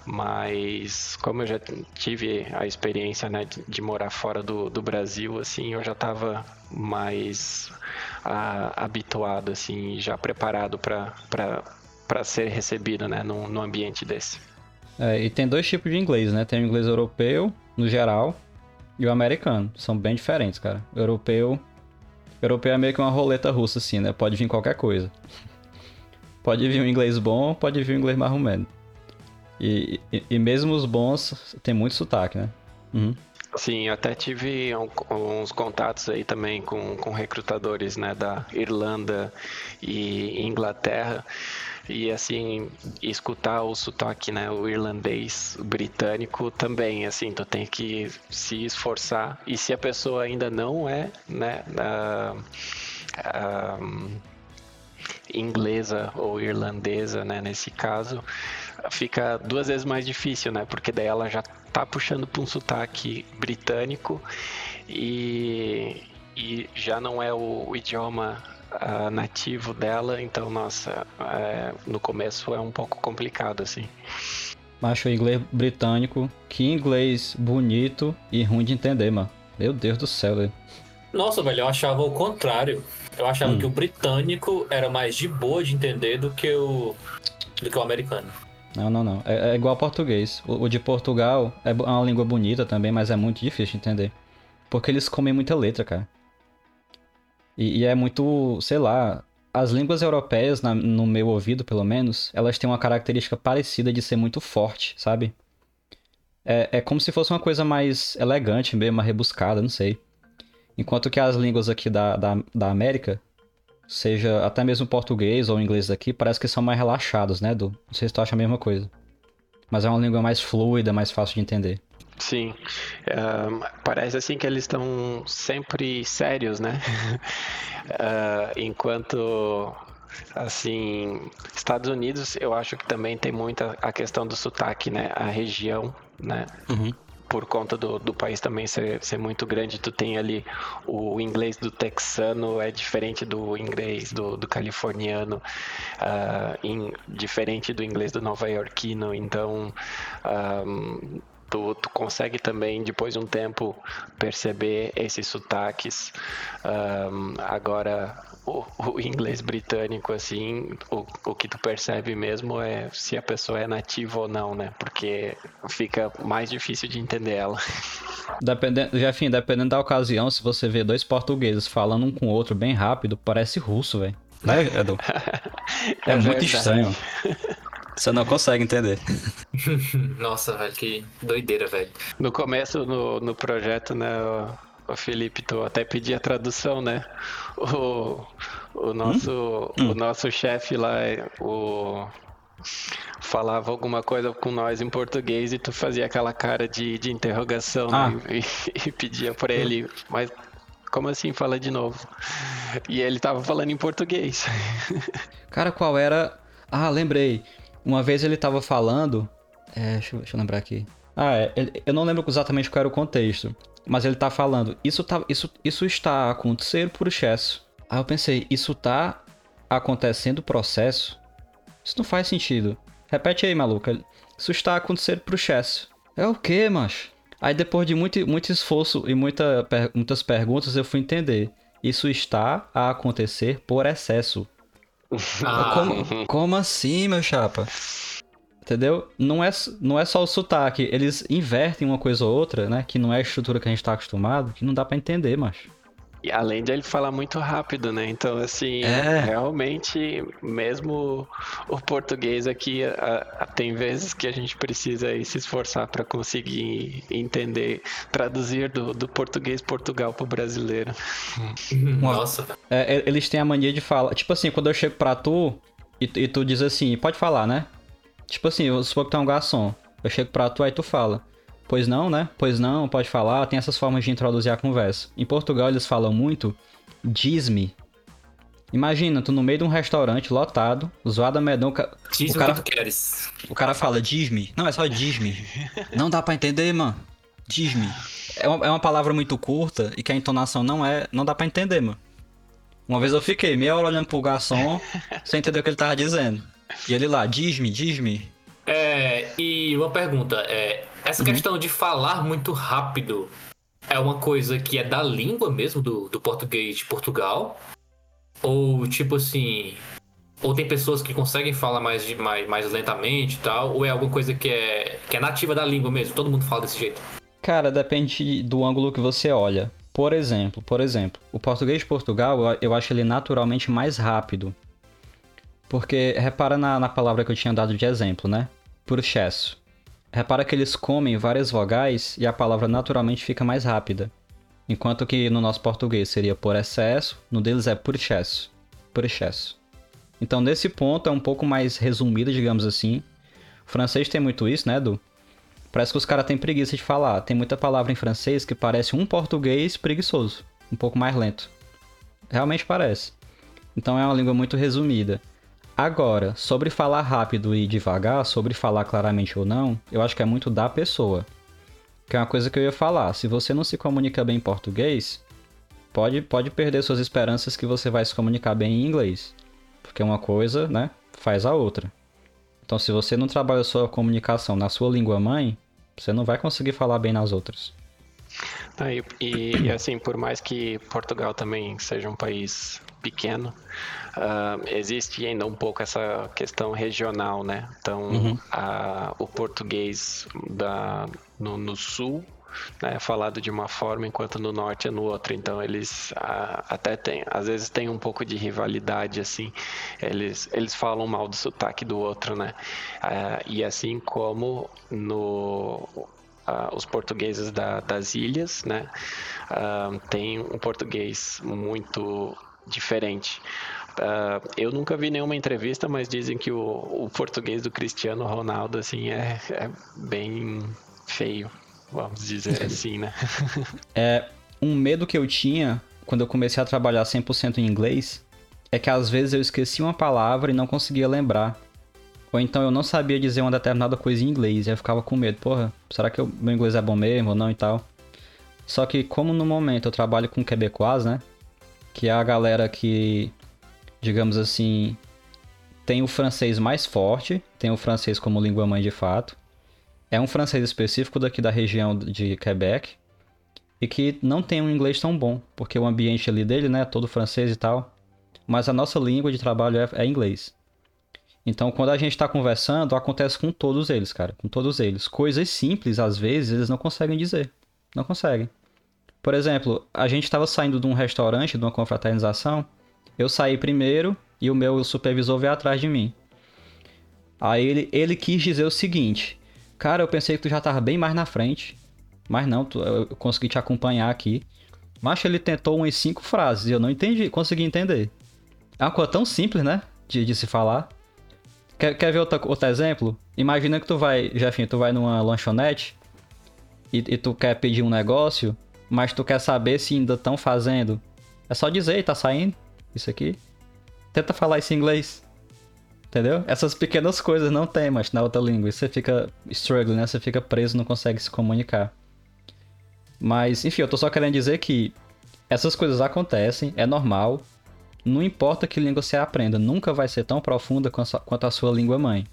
Speaker 3: mas como eu já tive a experiência né, de, de morar fora do, do Brasil, assim, eu já estava mais a, habituado, assim, já preparado para ser recebido né, num, num ambiente desse.
Speaker 1: É, e tem dois tipos de inglês, né? Tem o inglês europeu, no geral, e o americano. São bem diferentes, cara. O europeu. Europeu é meio que uma roleta russa, assim, né? Pode vir qualquer coisa. Pode vir um inglês bom, pode vir um inglês marromeno. E, e, e, mesmo os bons tem muito sotaque, né? Uhum.
Speaker 3: Sim, até tive um, uns contatos aí também com, com recrutadores né, da Irlanda e Inglaterra. E assim, escutar o sotaque, né, o irlandês, o britânico também, assim, tu tem que se esforçar. E se a pessoa ainda não é, né, uh, uh, inglesa ou irlandesa, né, nesse caso, fica duas vezes mais difícil, né, porque daí ela já tá puxando para um sotaque britânico e, e já não é o, o idioma uh, nativo dela, então, nossa, é, no começo é um pouco complicado, assim.
Speaker 1: Macho inglês britânico, que inglês bonito e ruim de entender, mano. Meu Deus do céu, velho.
Speaker 2: Nossa, velho, eu achava o contrário. Eu achava hum. que o britânico era mais de boa de entender do que o, do que o americano.
Speaker 1: Não, não, não. É, é igual ao português. O, o, de Portugal é uma língua bonita também, mas é muito difícil de entender. Porque eles comem muita letra, cara. E, e é muito, sei lá, as línguas europeias, na, no meu ouvido pelo menos, elas têm uma característica parecida de ser muito forte, sabe? É, é como se fosse uma coisa mais elegante, meio mais rebuscada, não sei. Enquanto que as línguas aqui da, da, da América, seja até mesmo português ou inglês daqui, parece que são mais relaxados, né, Du? Não sei se tu acha a mesma coisa. Mas é uma língua mais fluida, mais fácil de entender.
Speaker 3: Sim, uh, parece assim que eles estão sempre sérios, né? *laughs* uh, enquanto, assim, Estados Unidos, eu acho que também tem muita a questão do sotaque, né? A região, né? Uhum. Por conta do, do país também ser, ser muito grande, tu tem ali o inglês do texano é diferente do inglês do, do californiano, uh, in, diferente do inglês do nova iorquino, então um, tu, tu consegue também, depois de um tempo, perceber esses sotaques. Um, agora, o, o, inglês britânico, assim, o, o que tu percebe mesmo é se a pessoa é nativa ou não, né? Porque fica mais difícil de entender ela.
Speaker 1: Dependendo, enfim, dependendo da ocasião, se você vê dois portugueses falando um com o outro bem rápido, parece russo, velho. Né, Edu? *laughs* é, é muito estranho. Você não consegue entender. *laughs*
Speaker 2: Nossa, velho, que doideira, velho.
Speaker 3: No começo, no, no projeto, né, o, o Felipe, tu até pedia a tradução, né? O, o nosso, hum? o nosso chefe lá, o falava alguma coisa com nós em português e tu fazia aquela cara de, de interrogação ah. né? *laughs* e, e, pedia para ele, mas como assim fala de novo? E ele tava falando em português. *laughs*
Speaker 1: Cara, qual era? Ah, lembrei. Uma vez ele tava falando. É, deixa, eu, deixa eu lembrar aqui. Ah, é, eu não lembro exatamente qual era o contexto. Mas ele tá falando, isso, tá, isso, isso está acontecendo por excesso. Aí eu pensei, isso tá acontecendo processo? Isso não faz sentido. Repete aí, maluca. Isso está acontecendo pro excesso. É o quê, macho? Aí depois de muito, muito esforço e muita, per, muitas perguntas, eu fui entender. Isso está a acontecer por excesso. Ah. Como, como assim, meu chapa? Entendeu? Não é, não é só o sotaque. Eles invertem uma coisa ou outra, né? Que não é a estrutura que a gente tá acostumado, que não dá para entender, macho.
Speaker 3: E além de ele falar muito rápido, né? Então, assim, é. realmente, mesmo o português aqui, a, a, tem vezes que a gente precisa aí se esforçar para conseguir entender, traduzir do, do português Portugal pro brasileiro. *laughs*
Speaker 1: Nossa. É, eles têm a mania de falar. Tipo assim, quando eu chego pra tu e, e tu diz assim, pode falar, né? Tipo assim, eu supor que tu é um garçom. Eu chego pra tu, aí tu fala. Pois não, né? Pois não, pode falar. Tem essas formas de introduzir a conversa. Em Portugal eles falam muito diz-me. Imagina, tu no meio de um restaurante lotado, zoada medão.
Speaker 2: Diz o cara, que tu queres.
Speaker 1: O cara fala diz-me. Não, é só diz-me. *laughs* não dá pra entender, mano. Diz-me. É uma, é uma palavra muito curta e que a entonação não é. Não dá pra entender, mano. Uma vez eu fiquei meia hora olhando pro garçom sem entender o que ele tava dizendo. E ele lá, diz-me, diz-me.
Speaker 2: É, e uma pergunta, é, essa uhum. questão de falar muito rápido é uma coisa que é da língua mesmo, do, do português de Portugal? Ou tipo assim. Ou tem pessoas que conseguem falar mais, mais, mais lentamente e tal? Ou é alguma coisa que é, que é nativa da língua mesmo? Todo mundo fala desse jeito?
Speaker 1: Cara, depende do ângulo que você olha. Por exemplo, por exemplo, o português de Portugal, eu acho ele naturalmente mais rápido. Porque repara na, na palavra que eu tinha dado de exemplo, né? Por excesso. Repara que eles comem várias vogais e a palavra naturalmente fica mais rápida. Enquanto que no nosso português seria por excesso, no deles é por excesso. Por excesso. Então, nesse ponto é um pouco mais resumido, digamos assim. O francês tem muito isso, né, Edu? Parece que os caras têm preguiça de falar. Tem muita palavra em francês que parece um português preguiçoso. Um pouco mais lento. Realmente parece. Então é uma língua muito resumida. Agora, sobre falar rápido e devagar, sobre falar claramente ou não, eu acho que é muito da pessoa. Que é uma coisa que eu ia falar. Se você não se comunica bem em português, pode, pode perder suas esperanças que você vai se comunicar bem em inglês. Porque uma coisa, né, faz a outra. Então, se você não trabalha sua comunicação na sua língua mãe, você não vai conseguir falar bem nas outras.
Speaker 3: Ah, e, e, assim, por mais que Portugal também seja um país pequeno, uh, existe ainda um pouco essa questão regional, né? Então, uhum. a, o português da, no, no sul né, é falado de uma forma, enquanto no norte é no outro. Então eles até tem, às vezes tem um pouco de rivalidade assim. Eles eles falam mal do sotaque do outro, né? Uh, e assim como no Uh, os portugueses da, das ilhas, né? Tem um português muito diferente. Uh, eu nunca vi nenhuma entrevista, mas dizem que o, o português do Cristiano Ronaldo assim é, é bem feio, vamos dizer assim, né? *laughs*
Speaker 1: é um medo que eu tinha quando eu comecei a trabalhar 100% em inglês é que às vezes eu esquecia uma palavra e não conseguia lembrar. Ou então eu não sabia dizer uma determinada coisa em inglês e eu ficava com medo, porra, será que o meu inglês é bom mesmo ou não e tal? Só que como no momento eu trabalho com quebecois, né? Que é a galera que digamos assim, tem o francês mais forte, tem o francês como língua mãe de fato. É um francês específico daqui da região de Quebec e que não tem um inglês tão bom, porque o ambiente ali dele, né, é todo francês e tal. Mas a nossa língua de trabalho é, é inglês. Então, quando a gente está conversando, acontece com todos eles, cara, com todos eles. Coisas simples, às vezes, eles não conseguem dizer. Não conseguem. Por exemplo, a gente estava saindo de um restaurante, de uma confraternização, eu saí primeiro e o meu supervisor veio atrás de mim. Aí ele, ele quis dizer o seguinte: Cara, eu pensei que tu já tava bem mais na frente. Mas não, tu, eu consegui te acompanhar aqui. Mas ele tentou umas cinco frases e eu não entendi, consegui entender. É uma coisa tão simples, né? De, de se falar. Quer, quer ver outro, outro exemplo? Imagina que tu vai, Jefinho, tu vai numa lanchonete e, e tu quer pedir um negócio, mas tu quer saber se ainda estão fazendo. É só dizer, tá saindo isso aqui. Tenta falar isso em inglês. Entendeu? Essas pequenas coisas não tem mais na outra língua. E você fica struggling, né? Você fica preso, não consegue se comunicar. Mas, enfim, eu tô só querendo dizer que essas coisas acontecem, é normal. Não importa que língua você aprenda, nunca vai ser tão profunda quanto a sua língua mãe.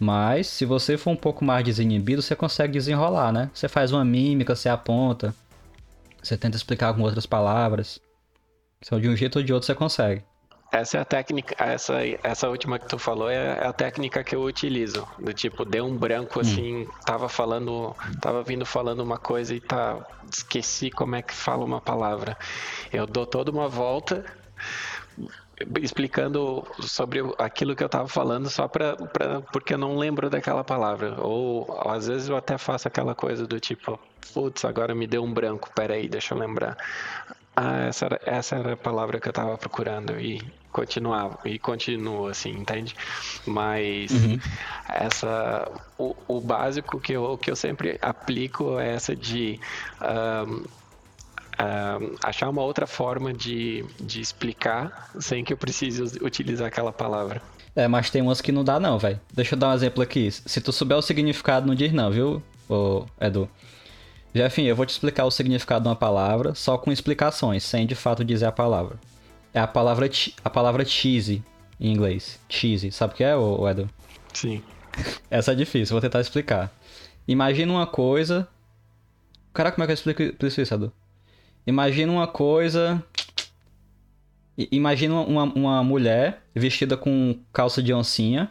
Speaker 1: Mas, se você for um pouco mais desinibido, você consegue desenrolar, né? Você faz uma mímica, você aponta, você tenta explicar com outras palavras. Então, de um jeito ou de outro, você consegue.
Speaker 3: Essa é a técnica, essa, essa última que tu falou é a técnica que eu utilizo. Do tipo, deu um branco hum. assim, hum. tava falando, tava vindo falando uma coisa e tá, esqueci como é que fala uma palavra. Eu dou toda uma volta explicando sobre aquilo que eu tava falando só pra, pra, porque eu não lembro daquela palavra. Ou às vezes eu até faço aquela coisa do tipo, putz, agora me deu um branco, peraí, deixa eu lembrar. Ah, essa era, essa era a palavra que eu tava procurando. E continuava e continua assim, entende? Mas uhum. essa o, o, básico que eu, que eu sempre aplico é essa de um, um, achar uma outra forma de, de explicar sem que eu precise utilizar aquela palavra.
Speaker 1: É, mas tem umas que não dá não, velho. Deixa eu dar um exemplo aqui. Se tu souber o significado, não diz não, viu, ô, Edu? Jefinho, eu vou te explicar o significado de uma palavra só com explicações, sem de fato dizer a palavra. É a palavra, a palavra cheese em inglês. Cheese. Sabe o que é, Edu?
Speaker 3: Sim. *laughs*
Speaker 1: Essa é difícil, vou tentar explicar. Imagina uma coisa. Caraca, como é que eu explico isso, Edu? Imagina uma coisa. Imagina uma, uma mulher vestida com calça de oncinha,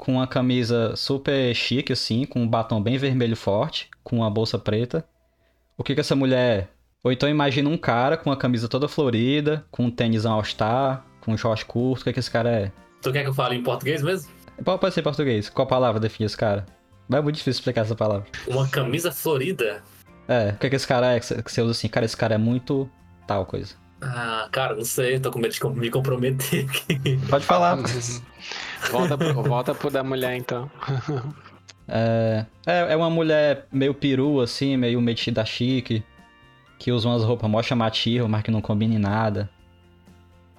Speaker 1: com uma camisa super chique, assim, com um batom bem vermelho forte, com uma bolsa preta. O que, que essa mulher é? Ou então imagina um cara com a camisa toda florida, com um tênis all-star, com um short curto. O que, que esse cara é?
Speaker 2: Tu quer que eu fale em português mesmo?
Speaker 1: Pode ser em português. Qual palavra define esse cara? É muito difícil explicar essa palavra.
Speaker 2: Uma camisa florida?
Speaker 1: É, o que, que esse cara é que você usa assim? Cara, esse cara é muito tal coisa.
Speaker 2: Ah, cara, não sei, tô com medo de me comprometer aqui.
Speaker 1: Pode falar. *laughs*
Speaker 3: volta, pro, volta pro da mulher, então.
Speaker 1: é, é, é uma mulher meio peru, assim, meio metida chique que usa umas roupas mó chamativas, mas que não combina em nada.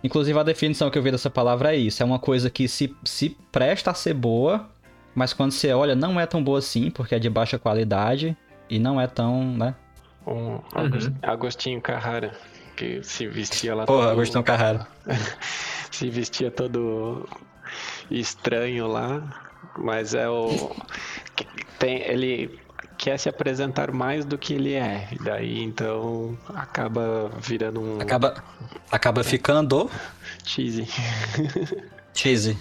Speaker 1: Inclusive, a definição que eu vi dessa palavra é isso: é uma coisa que se, se presta a ser boa, mas quando você olha, não é tão boa assim, porque é de baixa qualidade e não é tão, né?
Speaker 3: Um uhum. Agostinho Carrara, que se vestia lá.
Speaker 1: Porra, todo... Agostinho Carrara. *laughs*
Speaker 3: se vestia todo estranho lá, mas é o. Tem, ele quer se apresentar mais do que ele é. E daí então acaba virando um.
Speaker 1: Acaba, acaba ficando.
Speaker 3: Cheesy. *laughs*
Speaker 1: Cheesy.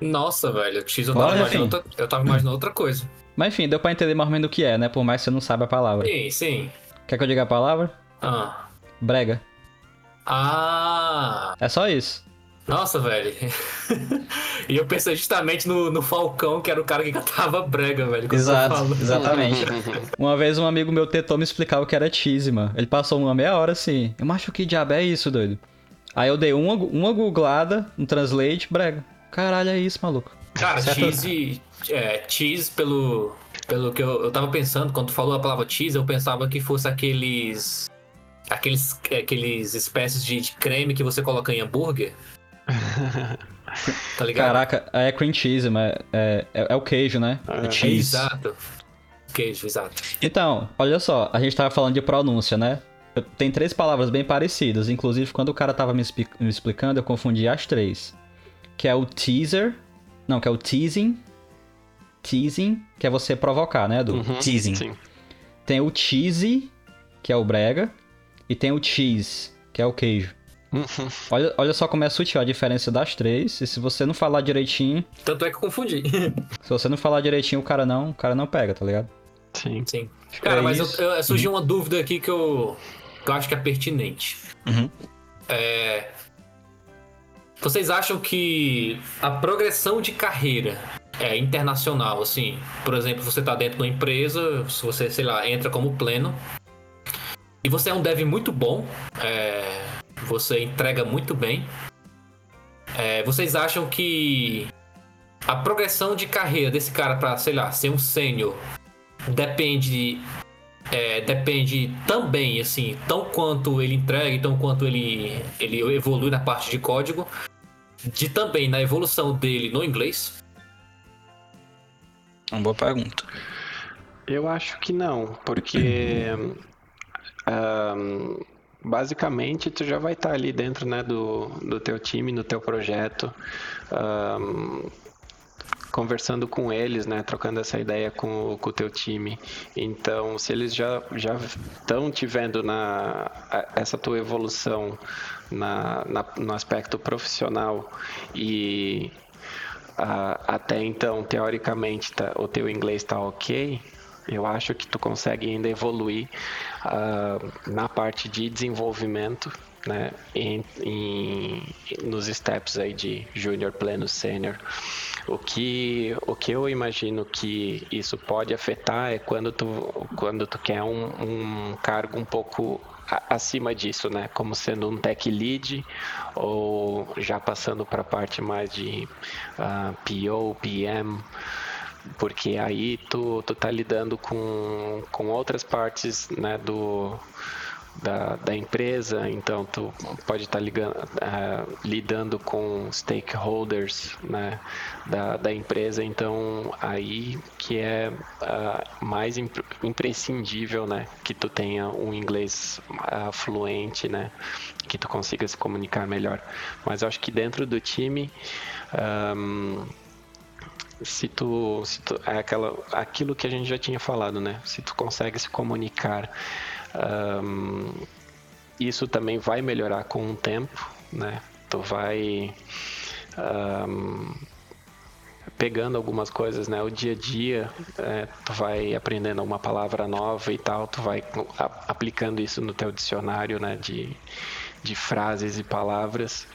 Speaker 2: Nossa, velho, cheesy eu tava, imaginando outra, eu tava imaginando outra coisa.
Speaker 1: Mas enfim, deu pra entender mais ou menos o que é, né? Por mais que você não saiba a palavra.
Speaker 2: Sim, sim.
Speaker 1: Quer que eu diga a palavra?
Speaker 2: Ah.
Speaker 1: Brega.
Speaker 2: Ah.
Speaker 1: É só isso.
Speaker 2: Nossa, velho. *laughs* e eu pensei justamente no, no Falcão, que era o cara que cantava brega, velho.
Speaker 1: Exato, exatamente. *laughs* uma vez um amigo meu tentou me explicar o que era cheese, mano. Ele passou uma meia hora assim. Eu acho que diabo é isso, doido. Aí eu dei uma, uma googlada no Translate, brega. Caralho, é isso, maluco.
Speaker 2: Cara, cheese, é, cheese pelo, pelo que eu, eu tava pensando, quando tu falou a palavra cheese, eu pensava que fosse aqueles aqueles, aqueles espécies de, de, creme que você coloca em hambúrguer. *laughs* tá ligado?
Speaker 1: Caraca, é cream cheese, mas é, é, é o queijo, né?
Speaker 2: É, é cheese. Exato. Queijo, exato.
Speaker 1: Então, olha só, a gente tava falando de pronúncia, né? Tem três palavras bem parecidas. Inclusive, quando o cara tava me, me explicando, eu confundi as três. Que é o teaser. Não, que é o teasing. Teasing, que é você provocar, né, do
Speaker 3: uhum,
Speaker 1: teasing.
Speaker 3: Sim.
Speaker 1: Tem o cheesy, que é o brega. E tem o cheese, que é o queijo.
Speaker 3: Uhum.
Speaker 1: Olha, olha só como é sutil a diferença das três. E se você não falar direitinho.
Speaker 2: Tanto é que eu confundi. *laughs*
Speaker 1: se você não falar direitinho, o cara não, o cara não pega, tá ligado?
Speaker 3: Sim.
Speaker 2: Sim. Cara, é mas eu, eu, surgiu uhum. uma dúvida aqui que eu, que eu acho que é pertinente.
Speaker 1: Uhum.
Speaker 2: É. Vocês acham que a progressão de carreira é internacional, assim, por exemplo, você tá dentro de uma empresa, se você, sei lá, entra como pleno, e você é um dev muito bom, é, você entrega muito bem. É, vocês acham que a progressão de carreira desse cara para, sei lá, ser um sênior depende é, depende também, assim, tão quanto ele entrega, tão quanto ele, ele evolui na parte de código, de também na evolução dele no inglês?
Speaker 1: Uma boa pergunta.
Speaker 3: Eu acho que não, porque *clears throat* basicamente tu já vai estar tá ali dentro né, do, do teu time, no teu projeto, um, conversando com eles, né, trocando essa ideia com, com o teu time. Então, se eles já já estão te vendo na essa tua evolução na, na no aspecto profissional e uh, até então teoricamente tá, o teu inglês está ok, eu acho que tu consegue ainda evoluir uh, na parte de desenvolvimento, né, em, em, nos steps aí de júnior, pleno, sênior. O que, o que eu imagino que isso pode afetar é quando tu, quando tu quer um, um cargo um pouco acima disso, né? Como sendo um tech lead ou já passando para a parte mais de uh, ah, PO, PM porque aí tu, tu tá lidando com, com outras partes né, do, da, da empresa, então tu pode estar tá uh, lidando com stakeholders né, da, da empresa, então aí que é uh, mais imp imprescindível né, que tu tenha um inglês uh, fluente, né, que tu consiga se comunicar melhor. Mas eu acho que dentro do time um, se tu, se tu é aquela, aquilo que a gente já tinha falado, né? Se tu consegue se comunicar, um, isso também vai melhorar com o tempo, né? Tu vai um, pegando algumas coisas, né? O dia a dia, é, tu vai aprendendo uma palavra nova e tal, tu vai aplicando isso no teu dicionário, né? De, de frases e palavras.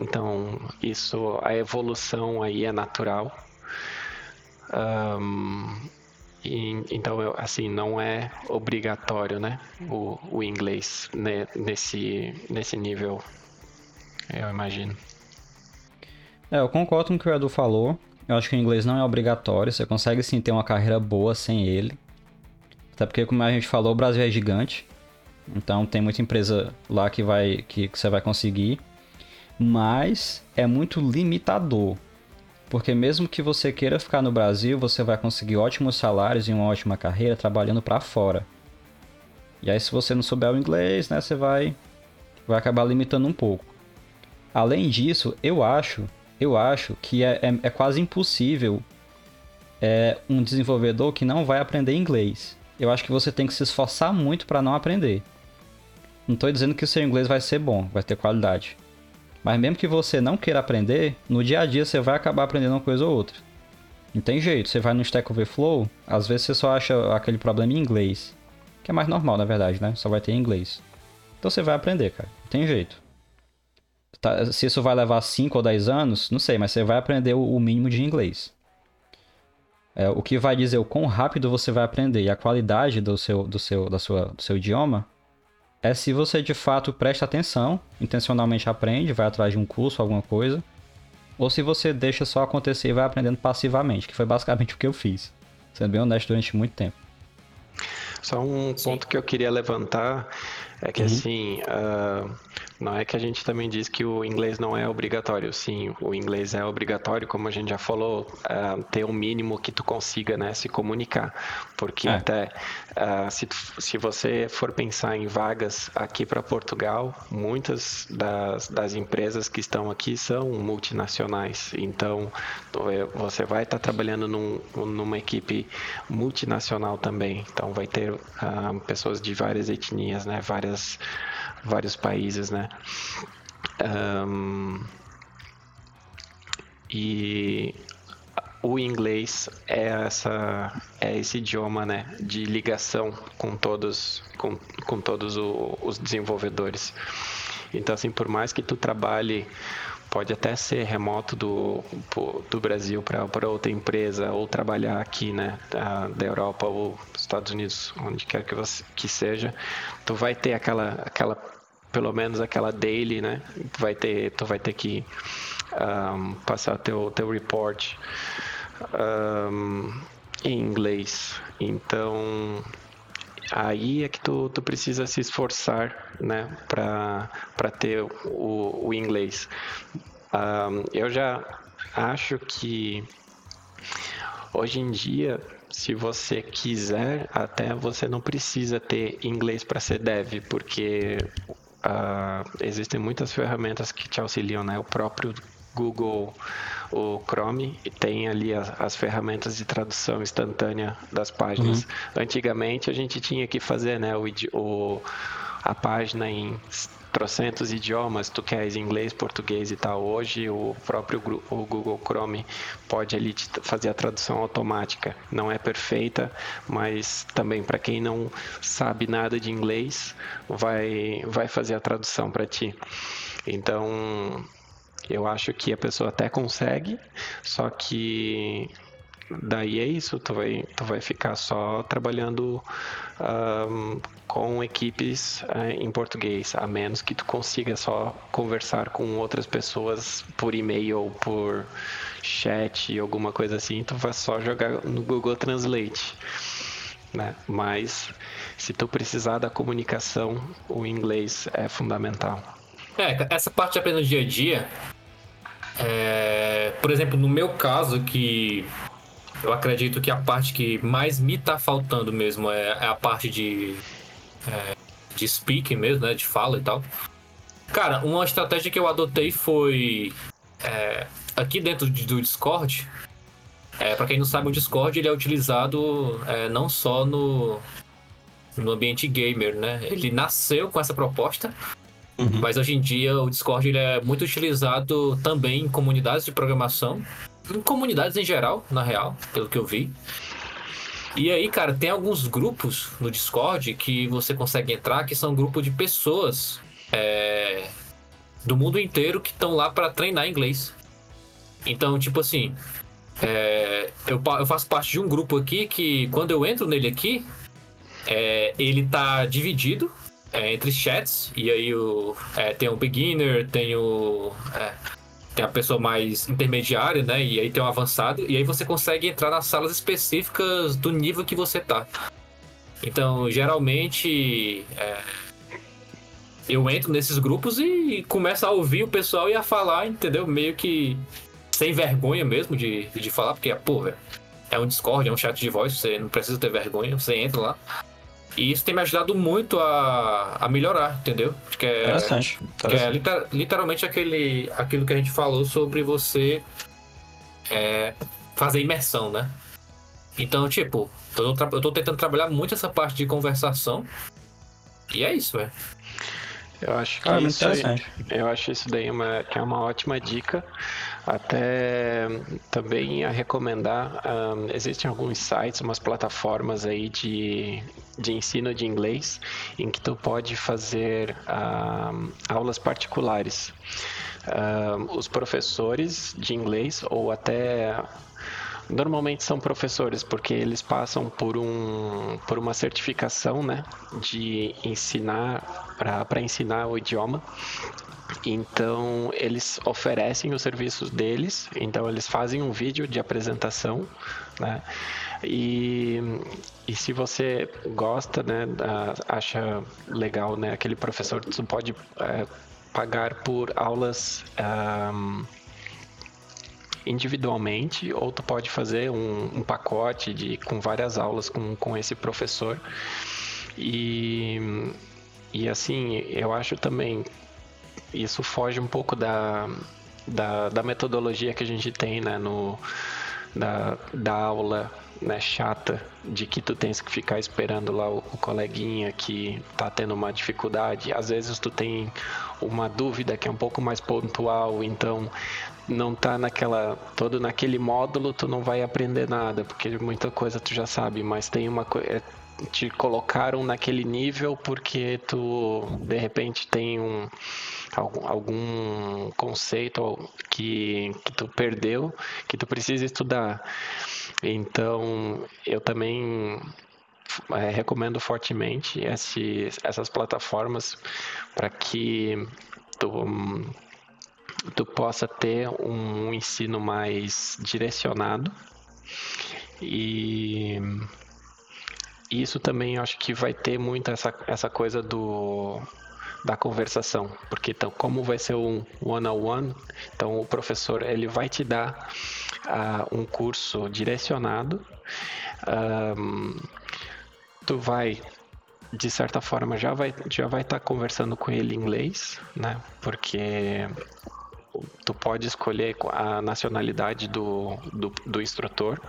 Speaker 3: Então, isso, a evolução aí é natural. Um, e, então, assim, não é obrigatório, né? O, o inglês nesse, nesse nível, eu imagino.
Speaker 1: É, eu concordo com o que o Edu falou. Eu acho que o inglês não é obrigatório. Você consegue sim ter uma carreira boa sem ele. Até porque, como a gente falou, o Brasil é gigante. Então tem muita empresa lá que vai que, que você vai conseguir. Mas é muito limitador. Porque mesmo que você queira ficar no Brasil, você vai conseguir ótimos salários e uma ótima carreira trabalhando para fora. E aí se você não souber o inglês, né, você vai vai acabar limitando um pouco. Além disso, eu acho, eu acho que é, é, é quase impossível é, um desenvolvedor que não vai aprender inglês. Eu acho que você tem que se esforçar muito para não aprender. Não estou dizendo que o seu inglês vai ser bom, vai ter qualidade. Mas mesmo que você não queira aprender, no dia a dia você vai acabar aprendendo uma coisa ou outra. Não tem jeito, você vai no Stack Overflow, às vezes você só acha aquele problema em inglês. Que é mais normal, na verdade, né? Só vai ter em inglês. Então você vai aprender, cara. Não tem jeito. Tá, se isso vai levar 5 ou 10 anos, não sei, mas você vai aprender o mínimo de inglês. É, o que vai dizer o quão rápido você vai aprender e a qualidade do seu, do seu, da sua, do seu idioma é se você de fato presta atenção, intencionalmente aprende, vai atrás de um curso, alguma coisa, ou se você deixa só acontecer e vai aprendendo passivamente, que foi basicamente *laughs* o que eu fiz, sendo bem honesto durante muito tempo.
Speaker 3: Só um Sim. ponto que eu queria levantar é que uhum. assim, uh, não é que a gente também diz que o inglês não é obrigatório. Sim, o inglês é obrigatório, como a gente já falou, uh, ter um mínimo que tu consiga né, se comunicar. Porque é. até uh, se, se você for pensar em vagas aqui para Portugal, muitas das, das empresas que estão aqui são multinacionais. Então, você vai estar trabalhando num, numa equipe multinacional também. Então, vai ter uh, pessoas de várias etnias, né, várias vários países, né? Um, e o inglês é essa é esse idioma né de ligação com todos com, com todos o, os desenvolvedores então assim por mais que tu trabalhe pode até ser remoto do, do Brasil para outra empresa ou trabalhar aqui né da, da Europa ou Estados Unidos onde quer que você que seja tu vai ter aquela aquela pelo menos aquela daily, né? Vai ter, tu vai ter que um, passar teu, teu report um, em inglês. Então, aí é que tu, tu precisa se esforçar, né? Para ter o, o inglês. Um, eu já acho que hoje em dia se você quiser, até você não precisa ter inglês para ser dev, porque uh, existem muitas ferramentas que te auxiliam, né? O próprio Google, o Chrome, e tem ali as, as ferramentas de tradução instantânea das páginas. Uhum. Antigamente a gente tinha que fazer, né, o, o a página em trocentos idiomas, tu queres inglês, português e tal. Hoje o próprio o Google Chrome pode ali fazer a tradução automática. Não é perfeita, mas também para quem não sabe nada de inglês, vai vai fazer a tradução para ti. Então, eu acho que a pessoa até consegue, só que daí é isso, tu vai, tu vai ficar só trabalhando um, com equipes uh, em português, a menos que tu consiga só conversar com outras pessoas por e-mail ou por chat, alguma coisa assim, tu vai só jogar no Google Translate. Né? Mas se tu precisar da comunicação, o inglês é fundamental.
Speaker 2: É, essa parte de aprender dia a dia, é, por exemplo, no meu caso, que eu acredito que a parte que mais me tá faltando mesmo é, é a parte de, é, de speaking mesmo, né? De fala e tal. Cara, uma estratégia que eu adotei foi é, aqui dentro do Discord. É, para quem não sabe, o Discord ele é utilizado é, não só no, no ambiente gamer, né? Ele nasceu com essa proposta, uhum. mas hoje em dia o Discord ele é muito utilizado também em comunidades de programação em comunidades em geral, na real, pelo que eu vi. E aí, cara, tem alguns grupos no Discord que você consegue entrar que são grupos de pessoas é, do mundo inteiro que estão lá para treinar inglês. Então, tipo assim, é, eu, eu, faço parte de um grupo aqui que quando eu entro nele aqui, é, ele tá dividido é, entre chats. E aí o, é, tem o beginner, tem o é, tem a pessoa mais intermediária, né? E aí tem o avançado. E aí você consegue entrar nas salas específicas do nível que você tá. Então, geralmente, é, eu entro nesses grupos e começo a ouvir o pessoal e a falar, entendeu? Meio que sem vergonha mesmo de, de falar, porque, pô, velho, é um Discord, é um chat de voz, você não precisa ter vergonha, você entra lá. E isso tem me ajudado muito a, a melhorar, entendeu?
Speaker 1: Que é, interessante.
Speaker 2: Que é liter, literalmente aquele, aquilo que a gente falou sobre você é, fazer imersão, né? Então, tipo, eu tô, eu tô tentando trabalhar muito essa parte de conversação. E é isso, velho.
Speaker 3: Eu acho que ah, isso, eu acho isso daí uma, que é uma ótima dica. Até também a recomendar, um, existem alguns sites, umas plataformas aí de, de ensino de inglês em que tu pode fazer um, aulas particulares. Um, os professores de inglês ou até Normalmente são professores, porque eles passam por, um, por uma certificação né, de ensinar, para ensinar o idioma. Então, eles oferecem os serviços deles, então eles fazem um vídeo de apresentação, né? E, e se você gosta, né, acha legal, né, aquele professor, você pode é, pagar por aulas um, individualmente ou tu pode fazer um, um, pacote de, com várias aulas com, com esse professor. E, e assim, eu acho também isso foge um pouco da, da, da metodologia que a gente tem né, no, da, da aula né, chata de que tu tens que ficar esperando lá o, o, coleguinha que tá tendo uma dificuldade. Às vezes tu tem uma dúvida que é um pouco mais pontual, então não tá naquela todo naquele módulo tu não vai aprender nada, porque muita coisa tu já sabe, mas tem uma coisa é, te colocaram naquele nível porque tu de repente tem um algum, algum conceito que, que tu perdeu que tu precisa estudar. Então eu também é, recomendo fortemente esse, essas plataformas para que tu tu possa ter um ensino mais direcionado e isso também eu acho que vai ter muito essa, essa coisa do da conversação, porque então como vai ser um one on one, então o professor ele vai te dar uh, um curso direcionado. Um, tu vai de certa forma já vai já vai estar tá conversando com ele em inglês, né? Porque tu pode escolher a nacionalidade do, do, do instrutor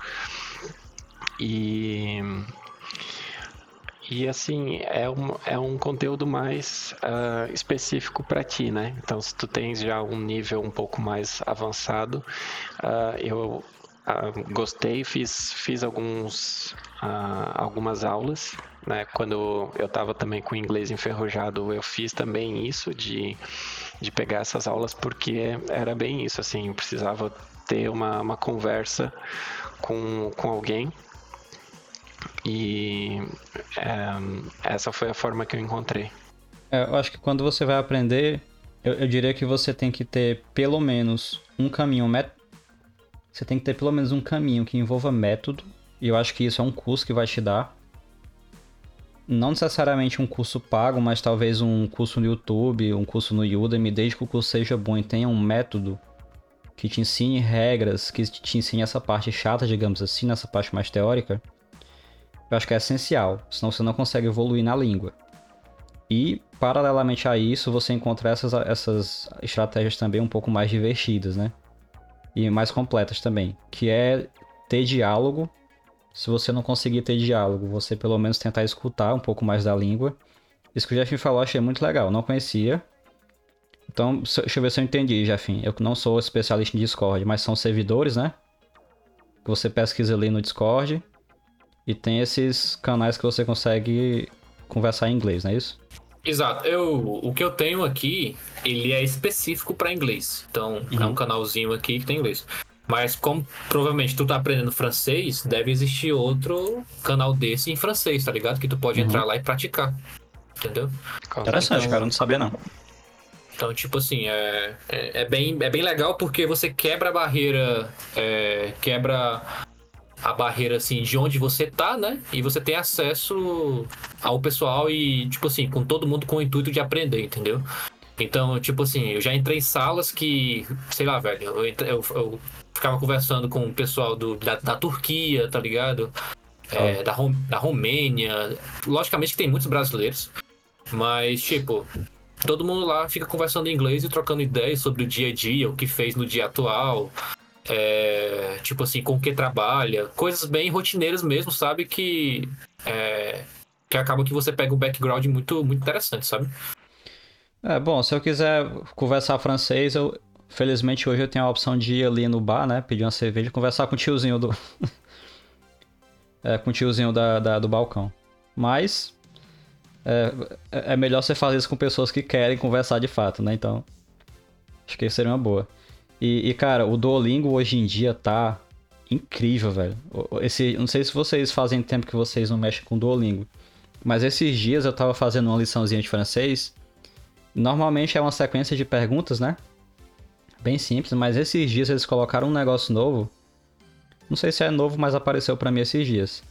Speaker 3: e e assim, é um, é um conteúdo mais uh, específico para ti, né? Então, se tu tens já um nível um pouco mais avançado, uh, eu uh, gostei, fiz, fiz alguns, algumas aulas, né? Quando eu estava também com inglês enferrujado, eu fiz também isso de, de pegar essas aulas, porque era bem isso, assim, precisava ter uma, uma conversa com, com alguém e é, essa foi a forma que eu encontrei.
Speaker 1: É, eu acho que quando você vai aprender, eu, eu, diria que você tem que ter pelo menos um caminho. Met... Você tem que ter pelo menos um caminho que envolva método. E eu acho que isso é um curso que vai te dar. Não necessariamente um curso pago, mas talvez um curso no YouTube, um curso no Udemy, desde que o curso seja bom e tenha um método que te ensine regras, que te ensine essa parte chata, digamos assim, nessa parte mais teórica eu acho que é essencial, senão você não consegue evoluir na língua. E, paralelamente a isso, você encontra essas, essas estratégias também um pouco mais divertidas, né? E mais completas também, que é ter diálogo. Se você não conseguir ter diálogo, você pelo menos tentar escutar um pouco mais da língua. Isso que o Jeff falou, achei muito legal, não conhecia. Então, deixa eu ver se eu entendi, Jeff. Eu não sou especialista em Discord, mas são servidores, né? Que você pesquisa ali no Discord e tem esses canais que você consegue conversar em inglês, não é isso?
Speaker 2: Exato. Eu, o que eu tenho aqui, ele é específico para inglês. Então, uhum. é um uhum. canalzinho aqui que tem inglês. Mas como provavelmente tu tá aprendendo francês, deve existir outro canal desse em francês, tá ligado? Que tu pode uhum. entrar lá e praticar. Entendeu?
Speaker 1: Interessante, então, cara, não sabia não.
Speaker 2: Então, tipo assim, é, é, é, bem, é bem legal porque você quebra a barreira, é, quebra a barreira assim de onde você tá, né? E você tem acesso ao pessoal e tipo assim, com todo mundo com o intuito de aprender, entendeu? Então, tipo assim, eu já entrei em salas que, sei lá, velho, eu, eu, eu ficava conversando com o pessoal do, da, da Turquia, tá ligado? É, da, da Romênia. Logicamente que tem muitos brasileiros, mas, tipo, todo mundo lá fica conversando em inglês e trocando ideias sobre o dia a dia, o que fez no dia atual, é, tipo assim, com o que trabalha, coisas bem rotineiras mesmo, sabe? Que, é, que acaba que você pega um background muito, muito interessante, sabe?
Speaker 1: É, bom, se eu quiser conversar francês, eu felizmente hoje eu tenho a opção de ir ali no bar, né? Pedir uma cerveja e conversar com o tiozinho do. *laughs* é, com o tiozinho da, da, do balcão. Mas. É, é melhor você fazer isso com pessoas que querem conversar de fato, né? Então. Acho que seria uma boa. E, e, cara, o Duolingo hoje em dia tá incrível, velho. Esse, não sei se vocês fazem tempo que vocês não mexem com o Duolingo. Mas esses dias eu tava fazendo uma liçãozinha de francês. Normalmente é uma sequência de perguntas, né? Bem simples, mas esses dias eles colocaram um negócio novo. Não sei se é novo, mas apareceu para mim esses dias.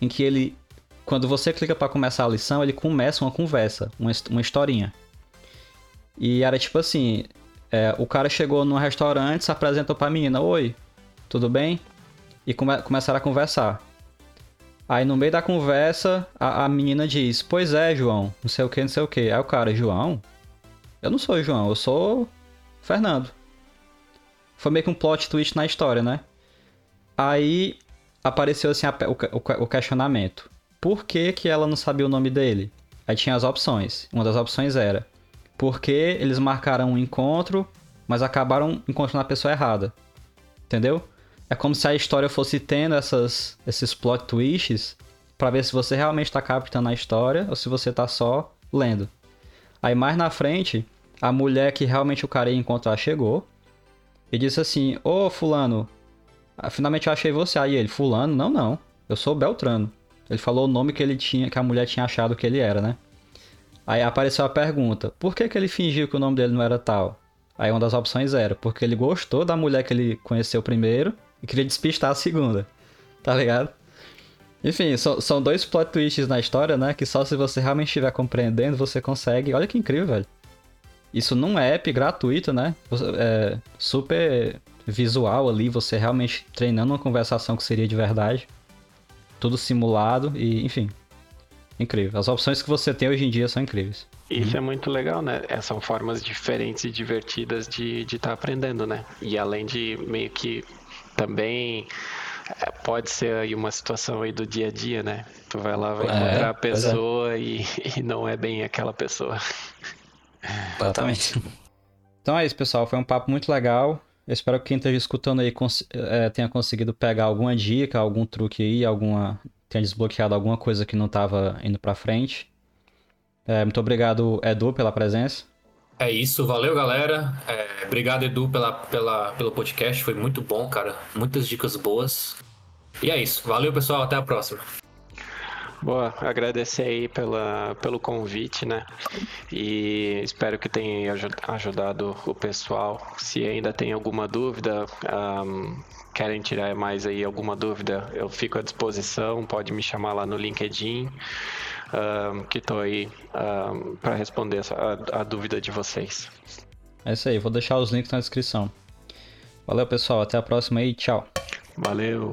Speaker 1: Em que ele, quando você clica para começar a lição, ele começa uma conversa, uma, uma historinha. E era tipo assim: é, o cara chegou num restaurante, se apresentou pra menina: Oi, tudo bem? E come começaram a conversar. Aí no meio da conversa, a, a, menina diz: Pois é, João, não sei o que, não sei o que. Aí o cara: João? Eu não sou João, eu sou Fernando. Foi meio que um plot twist na história, né? Aí apareceu assim a, o, o questionamento: Por que, que ela não sabia o nome dele? Aí tinha as opções. Uma das opções era: porque eles marcaram um encontro, mas acabaram encontrando a pessoa errada. Entendeu? É como se a história fosse tendo essas, esses plot twists para ver se você realmente está captando a história ou se você está só lendo. Aí mais na frente, a mulher que realmente o cara ia encontrar chegou e disse assim: Ô Fulano, ah, finalmente eu achei você. Aí ele: Fulano? Não, não, eu sou Beltrano. Ele falou o nome que ele tinha, que a mulher tinha achado que ele era, né? Aí apareceu a pergunta: por que, que ele fingiu que o nome dele não era tal? Aí uma das opções era porque ele gostou da mulher que ele conheceu primeiro e queria despistar a segunda. Tá ligado? Enfim, so, são dois plot twists na história, né? Que só se você realmente estiver compreendendo você consegue. Olha que incrível, velho. Isso num app gratuito, né? É super visual ali, você realmente treinando uma conversação que seria de verdade. Tudo simulado e, enfim, incrível. As opções que você tem hoje em dia são incríveis.
Speaker 3: Isso é muito legal, né? É, São formas diferentes e divertidas de estar de tá aprendendo, né? E além de meio que também é, pode ser aí uma situação aí do dia a dia, né? Tu vai lá, vai
Speaker 1: É,
Speaker 3: encontrar a
Speaker 1: pois é.
Speaker 3: pessoa e, *laughs* e não é bem aquela pessoa.
Speaker 1: Exatamente. Então é isso, pessoal. Foi um papo muito legal. Eu espero que quem esteja escutando aí cons- eh, tenha conseguido pegar alguma dica, algum truque aí, alguma tenha desbloqueado alguma coisa que não estava indo pra frente. Eh, muito obrigado, Edu, pela presença.
Speaker 2: É isso, valeu galera. É, obrigado, Edu, pela, pela, pelo podcast. Foi muito bom, cara. Muitas dicas boas. E é isso. Valeu, pessoal. Até a próxima.
Speaker 3: Boa, agradecer aí pela, pelo convite, né? E espero que tenha aju- ajudado o pessoal. Se ainda tem alguma dúvida, ahm, querem tirar mais aí alguma dúvida, eu fico à disposição. Pode me chamar lá no LinkedIn, ahm, que estou aí para responder a, a dúvida de vocês.
Speaker 1: É isso aí, vou deixar os links na descrição. Valeu, pessoal. Até a próxima aí. Tchau.
Speaker 3: Valeu!